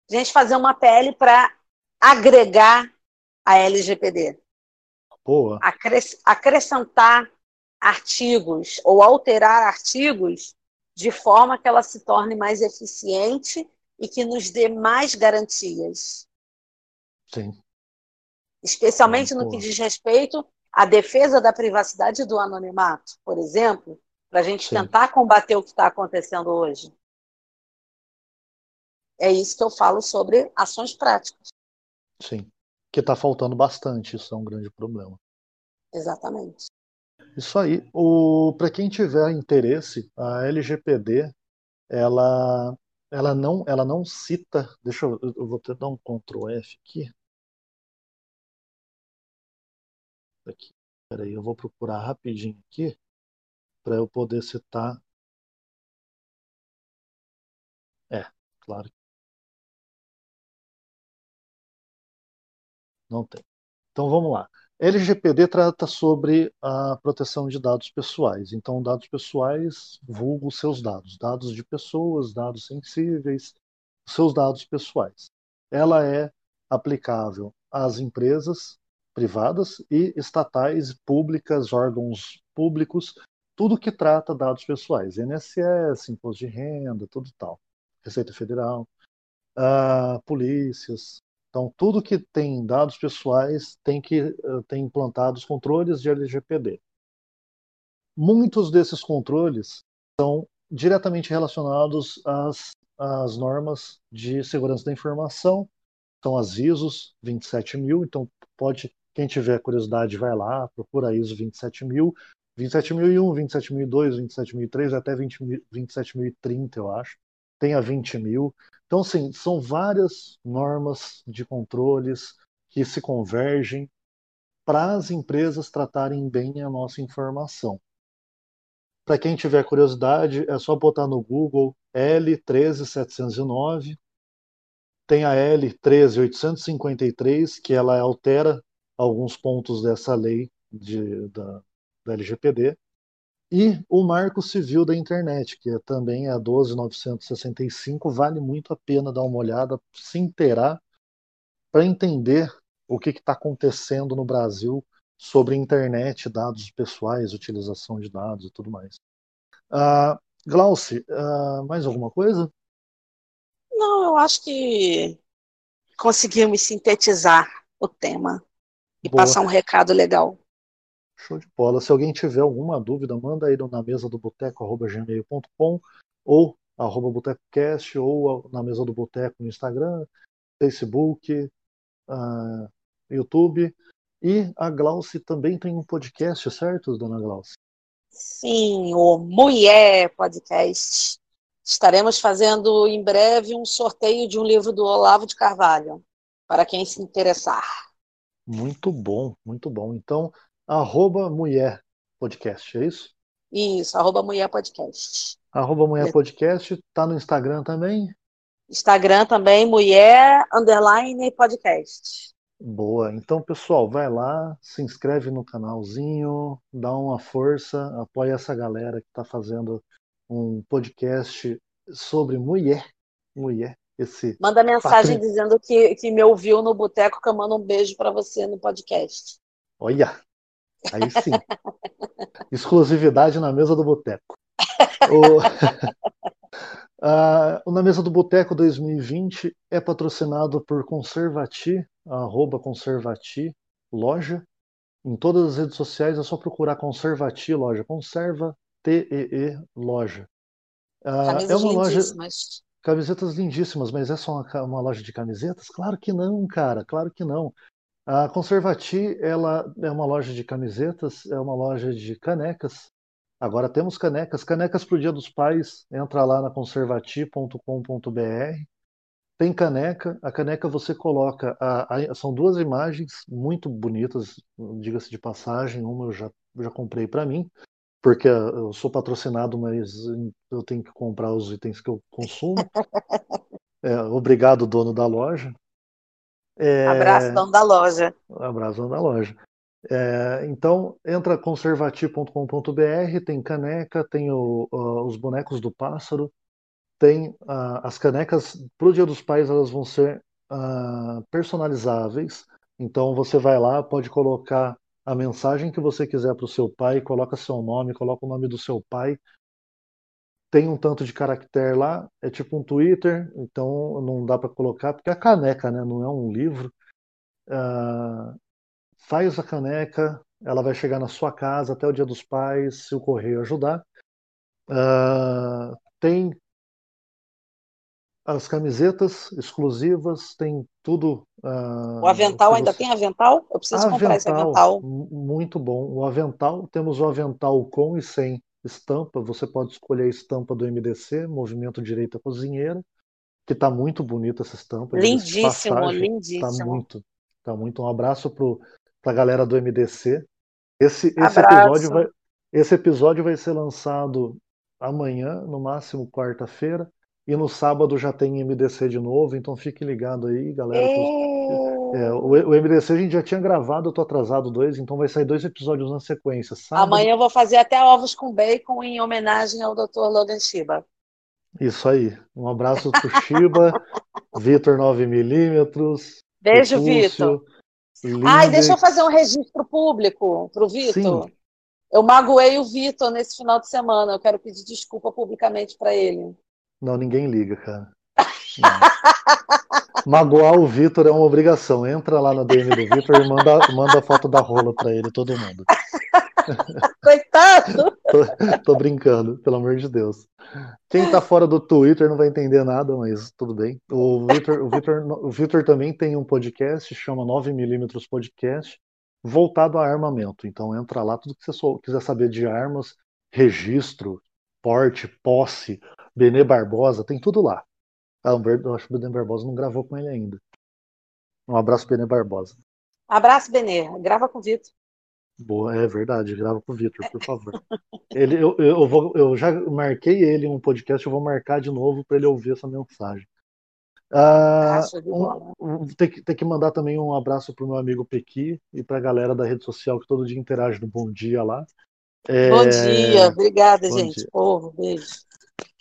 A gente fazer uma PL para agregar a LGPD. Boa. acrescentar artigos ou alterar artigos de forma que ela se torne mais eficiente e que nos dê mais garantias. Sim. Especialmente no que diz respeito à defesa da privacidade do anonimato, por exemplo, para a gente Sim. tentar combater o que está acontecendo hoje. É isso que eu falo sobre ações práticas. Sim, que está faltando bastante, isso é um grande problema. Exatamente. Isso aí. Para quem tiver interesse, a LGPD, ela, ela, não, ela não cita. Deixa eu, eu vou ter dar um Ctrl F aqui. Aqui. Peraí, eu vou procurar rapidinho aqui para eu poder citar. É, claro. Não tem. Então vamos lá. LGPD trata sobre a proteção de dados pessoais. Então, dados pessoais, vulgo seus dados, dados de pessoas, dados sensíveis, seus dados pessoais. Ela é aplicável às empresas privadas e estatais, públicas, órgãos públicos tudo que trata dados pessoais, INSS, imposto de renda, tudo tal, Receita Federal, uh, polícias. Então, tudo que tem dados pessoais tem que uh, ter implantados controles de LGPD. Muitos desses controles são diretamente relacionados às, às normas de segurança da informação, são as ISOs 27000, então pode quem tiver curiosidade vai lá, procura a ISO 27000, 27.001, 27.002, 27.003, até 27.030, eu acho. Tem a 20.000. Então, sim, são várias normas de controles que se convergem para as empresas tratarem bem a nossa informação. Para quem tiver curiosidade, é só botar no Google L13709. Tem a L13853, que ela altera alguns pontos dessa lei de, da, da LGPD, e o Marco Civil da Internet, que é também é a 12965, vale muito a pena dar uma olhada, se inteirar, para entender o que está acontecendo no Brasil sobre internet, dados pessoais, utilização de dados e tudo mais. Uh, Glauci, uh, mais alguma coisa? Não, eu acho que conseguimos sintetizar o tema e Boa. passar um recado legal. Show de bola. Se alguém tiver alguma dúvida, manda aí na mesa do boteco, arroba gmail.com ou arroba botecocast ou na mesa do boteco no Instagram, Facebook, uh, YouTube. E a Glauce também tem um podcast, certo, dona Glauce? Sim, o Mulher Podcast. Estaremos fazendo em breve um sorteio de um livro do Olavo de Carvalho, para quem se interessar. Muito bom, muito bom. Então, arroba mulher podcast, é isso? Isso, arroba mulher podcast. Arroba mulher podcast, tá no Instagram também? Instagram também, mulher underline podcast. Boa, então pessoal, vai lá, se inscreve no canalzinho, dá uma força, apoia essa galera que está fazendo um podcast sobre mulher, mulher, esse Manda mensagem patri... dizendo que, que me ouviu no boteco, que eu mando um beijo para você no podcast. Olha, Aí sim. Exclusividade na mesa do boteco. o... uh, na mesa do boteco 2020 é patrocinado por Conservati, arroba Conservati loja. Em todas as redes sociais é só procurar Conservati loja, conserva T-E-E loja. Uh, é uma loja Camisetas lindíssimas, mas é só uma, uma, loja de camisetas? Claro que não, cara, claro que não. A Conservati, ela é uma loja de camisetas, é uma loja de canecas. Agora temos canecas, canecas para o Dia dos Pais. Entra lá na conservati.com.br. Tem caneca, a caneca você coloca. A, a, são duas imagens muito bonitas, diga-se de passagem. Uma eu já, já comprei para mim porque eu sou patrocinado, mas eu tenho que comprar os itens que eu consumo. É, obrigado, dono da loja. É, abraço, dono da loja. Abraço, dono da loja. É, então, entra conservati.com.br, tem caneca, tem o, uh, os bonecos do pássaro, tem uh, as canecas para o Dia dos Pais, elas vão ser uh, personalizáveis. Então, você vai lá, pode colocar a mensagem que você quiser para o seu pai, coloca seu nome, coloca o nome do seu pai. Tem um tanto de caractere lá, é tipo um Twitter, então não dá para colocar, porque é a caneca, né? Não é um livro. Uh, faz a caneca, ela vai chegar na sua casa até o dia dos pais, se o correio ajudar. Uh, tem as camisetas exclusivas, tem tudo. Uh, o avental ainda tem avental? Eu preciso avental, comprar esse avental. Muito bom. O avental, temos o avental com e sem estampa. Você pode escolher a estampa do MDC, Movimento Direita Cozinheira, que está muito bonita essa estampa. Lindíssimo, passagem, lindíssimo. Está muito, tá muito. Um abraço para a galera do MDC. Esse, esse episódio vai, esse episódio vai ser lançado amanhã, no máximo quarta-feira. E no sábado já tem MDC de novo, então fique ligado aí, galera. É, o, o, MDC a gente já tinha gravado, eu tô atrasado dois, então vai sair dois episódios na sequência. Sábado... Amanhã eu vou fazer até ovos com bacon em homenagem ao Dr. Logan Shiba. Isso aí. Um abraço pro Shiba, Vitor 9mm. Beijo, Vitor. Ai, deixa eu fazer um registro público pro Vitor. Eu magoei o Vitor nesse final de semana. Eu quero pedir desculpa publicamente para ele. Não, ninguém liga, cara. Magoar o Vitor é uma obrigação. Entra lá na DM do Vitor e manda, manda a foto da rola pra ele, todo mundo. Coitado! tô, tô, brincando, pelo amor de Deus. Quem tá fora do Twitter não vai entender nada, mas tudo bem. O Vitor, o Vitor, o Vitor também tem um podcast, chama 9mm Podcast, voltado a armamento. Então entra lá, tudo que você quiser saber de armas, registro, porte, posse, Benê Barbosa, tem tudo lá. Ah, eu acho que o Benê Barbosa não gravou com ele ainda. Um abraço, Benê Barbosa. Abraço, Benê. Grava com o Vitor. Boa, é verdade, grava com o Vitor, por favor. ele, eu, eu, vou, eu já marquei ele em um podcast, eu vou marcar de novo para ele ouvir essa mensagem. Ah, um, um, tem, que, tem que mandar também um abraço para o meu amigo Pequi e para a galera da rede social que todo dia interage no Bom Dia lá. É... Bom dia, obrigada, Bom gente. Dia. Povo, beijo.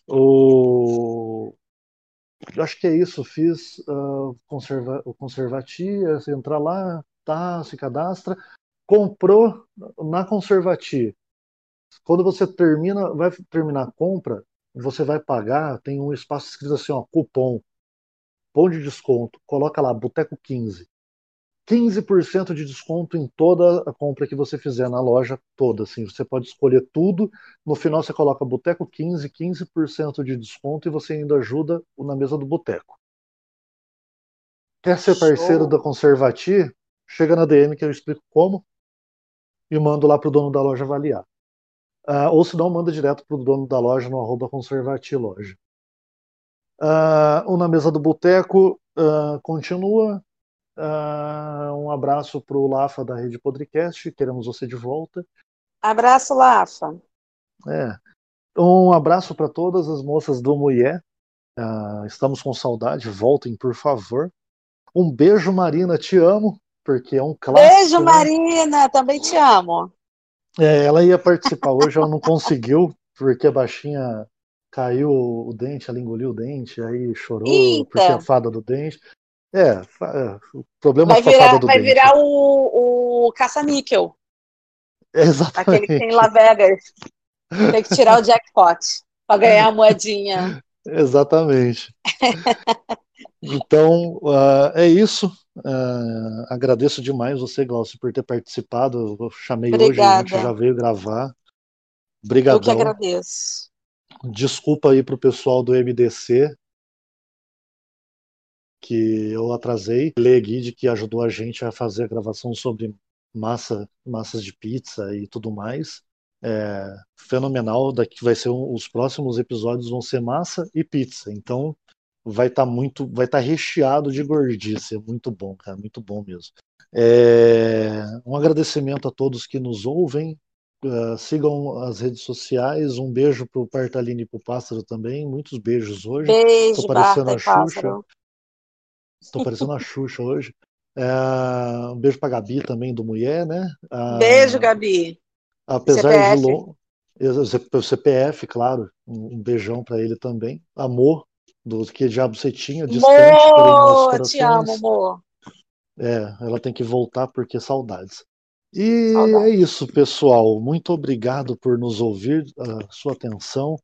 O... Acho que é isso. Fiz uh, conserva... o Conservatia, você entra lá, tá, se cadastra, comprou na Conservatia. Quando você termina, vai terminar a compra, você vai pagar, tem um espaço escrito assim, ó, cupom, cupom de desconto, coloca lá, Boteco 15. 15% de desconto em toda a compra que você fizer na loja toda. Assim, você pode escolher tudo. No final você coloca Boteco 15, 15% de desconto e você ainda ajuda na mesa do boteco. Quer ser parceiro Show. da Conservati? Chega na DM que eu explico como e mando lá para o dono da loja avaliar. Uh, ou se não, manda direto para o dono da loja no arroba Conservati Loja. Uh, o Na Mesa do Boteco uh, continua. Uh, um abraço para o Lafa da Rede Podcast, queremos você de volta. Abraço, Lafa. É. Um abraço para todas as moças do Mulher. Uh, estamos com saudade, voltem, por favor. Um beijo, Marina, te amo, porque é um clássico. Beijo, né? Marina, também te amo. É, ela ia participar hoje, ela não conseguiu, porque a baixinha caiu o dente, ela engoliu o dente, aí chorou Eita. porque a fada do dente. É, é o problema vai virar, do Vai dente. virar o, o caça-níquel. Exatamente. Aquele que tem em Las Vegas. Tem que tirar o jackpot para ganhar a moedinha. Exatamente. Então, uh, é isso. Uh, agradeço demais você, Glaucio, por ter participado. Eu chamei Obrigada. hoje, a gente já veio gravar. Obrigadão. Eu que agradeço. Desculpa aí para o pessoal do MDC, que eu atrasei. Lê Guide, que ajudou a gente a fazer a gravação sobre massa, massas de pizza e tudo mais. É, fenomenal. Daqui vai ser um, os próximos episódios vão ser massa e pizza. Então vai estar tá muito, vai estar tá recheado de gordice. É muito bom, cara, muito bom mesmo. É, um agradecimento a todos que nos ouvem. Uh, sigam as redes sociais. Um beijo pro Partalini e pro Pássaro também. Muitos beijos hoje. Beijo, Tô parecendo Barta a Xuxa. Pássaro. Tô parecendo a Xuxa hoje. É, um beijo pra Gabi também, do Mulher, né? Uh, beijo, Gabi. Apesar CPF. de longo. O CPF, claro. Um beijão para ele também. Amor, do que diabo você tinha, distante, porém Te amo, amor. É, ela tem que voltar porque saudades. E saudades. é isso, pessoal. Muito obrigado por nos ouvir, a sua atenção.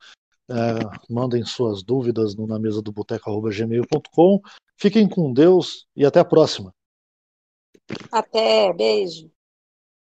É, mandem suas dúvidas no na mesa do boteco.gmail.com. Fiquem com Deus e até a próxima. Até, beijo.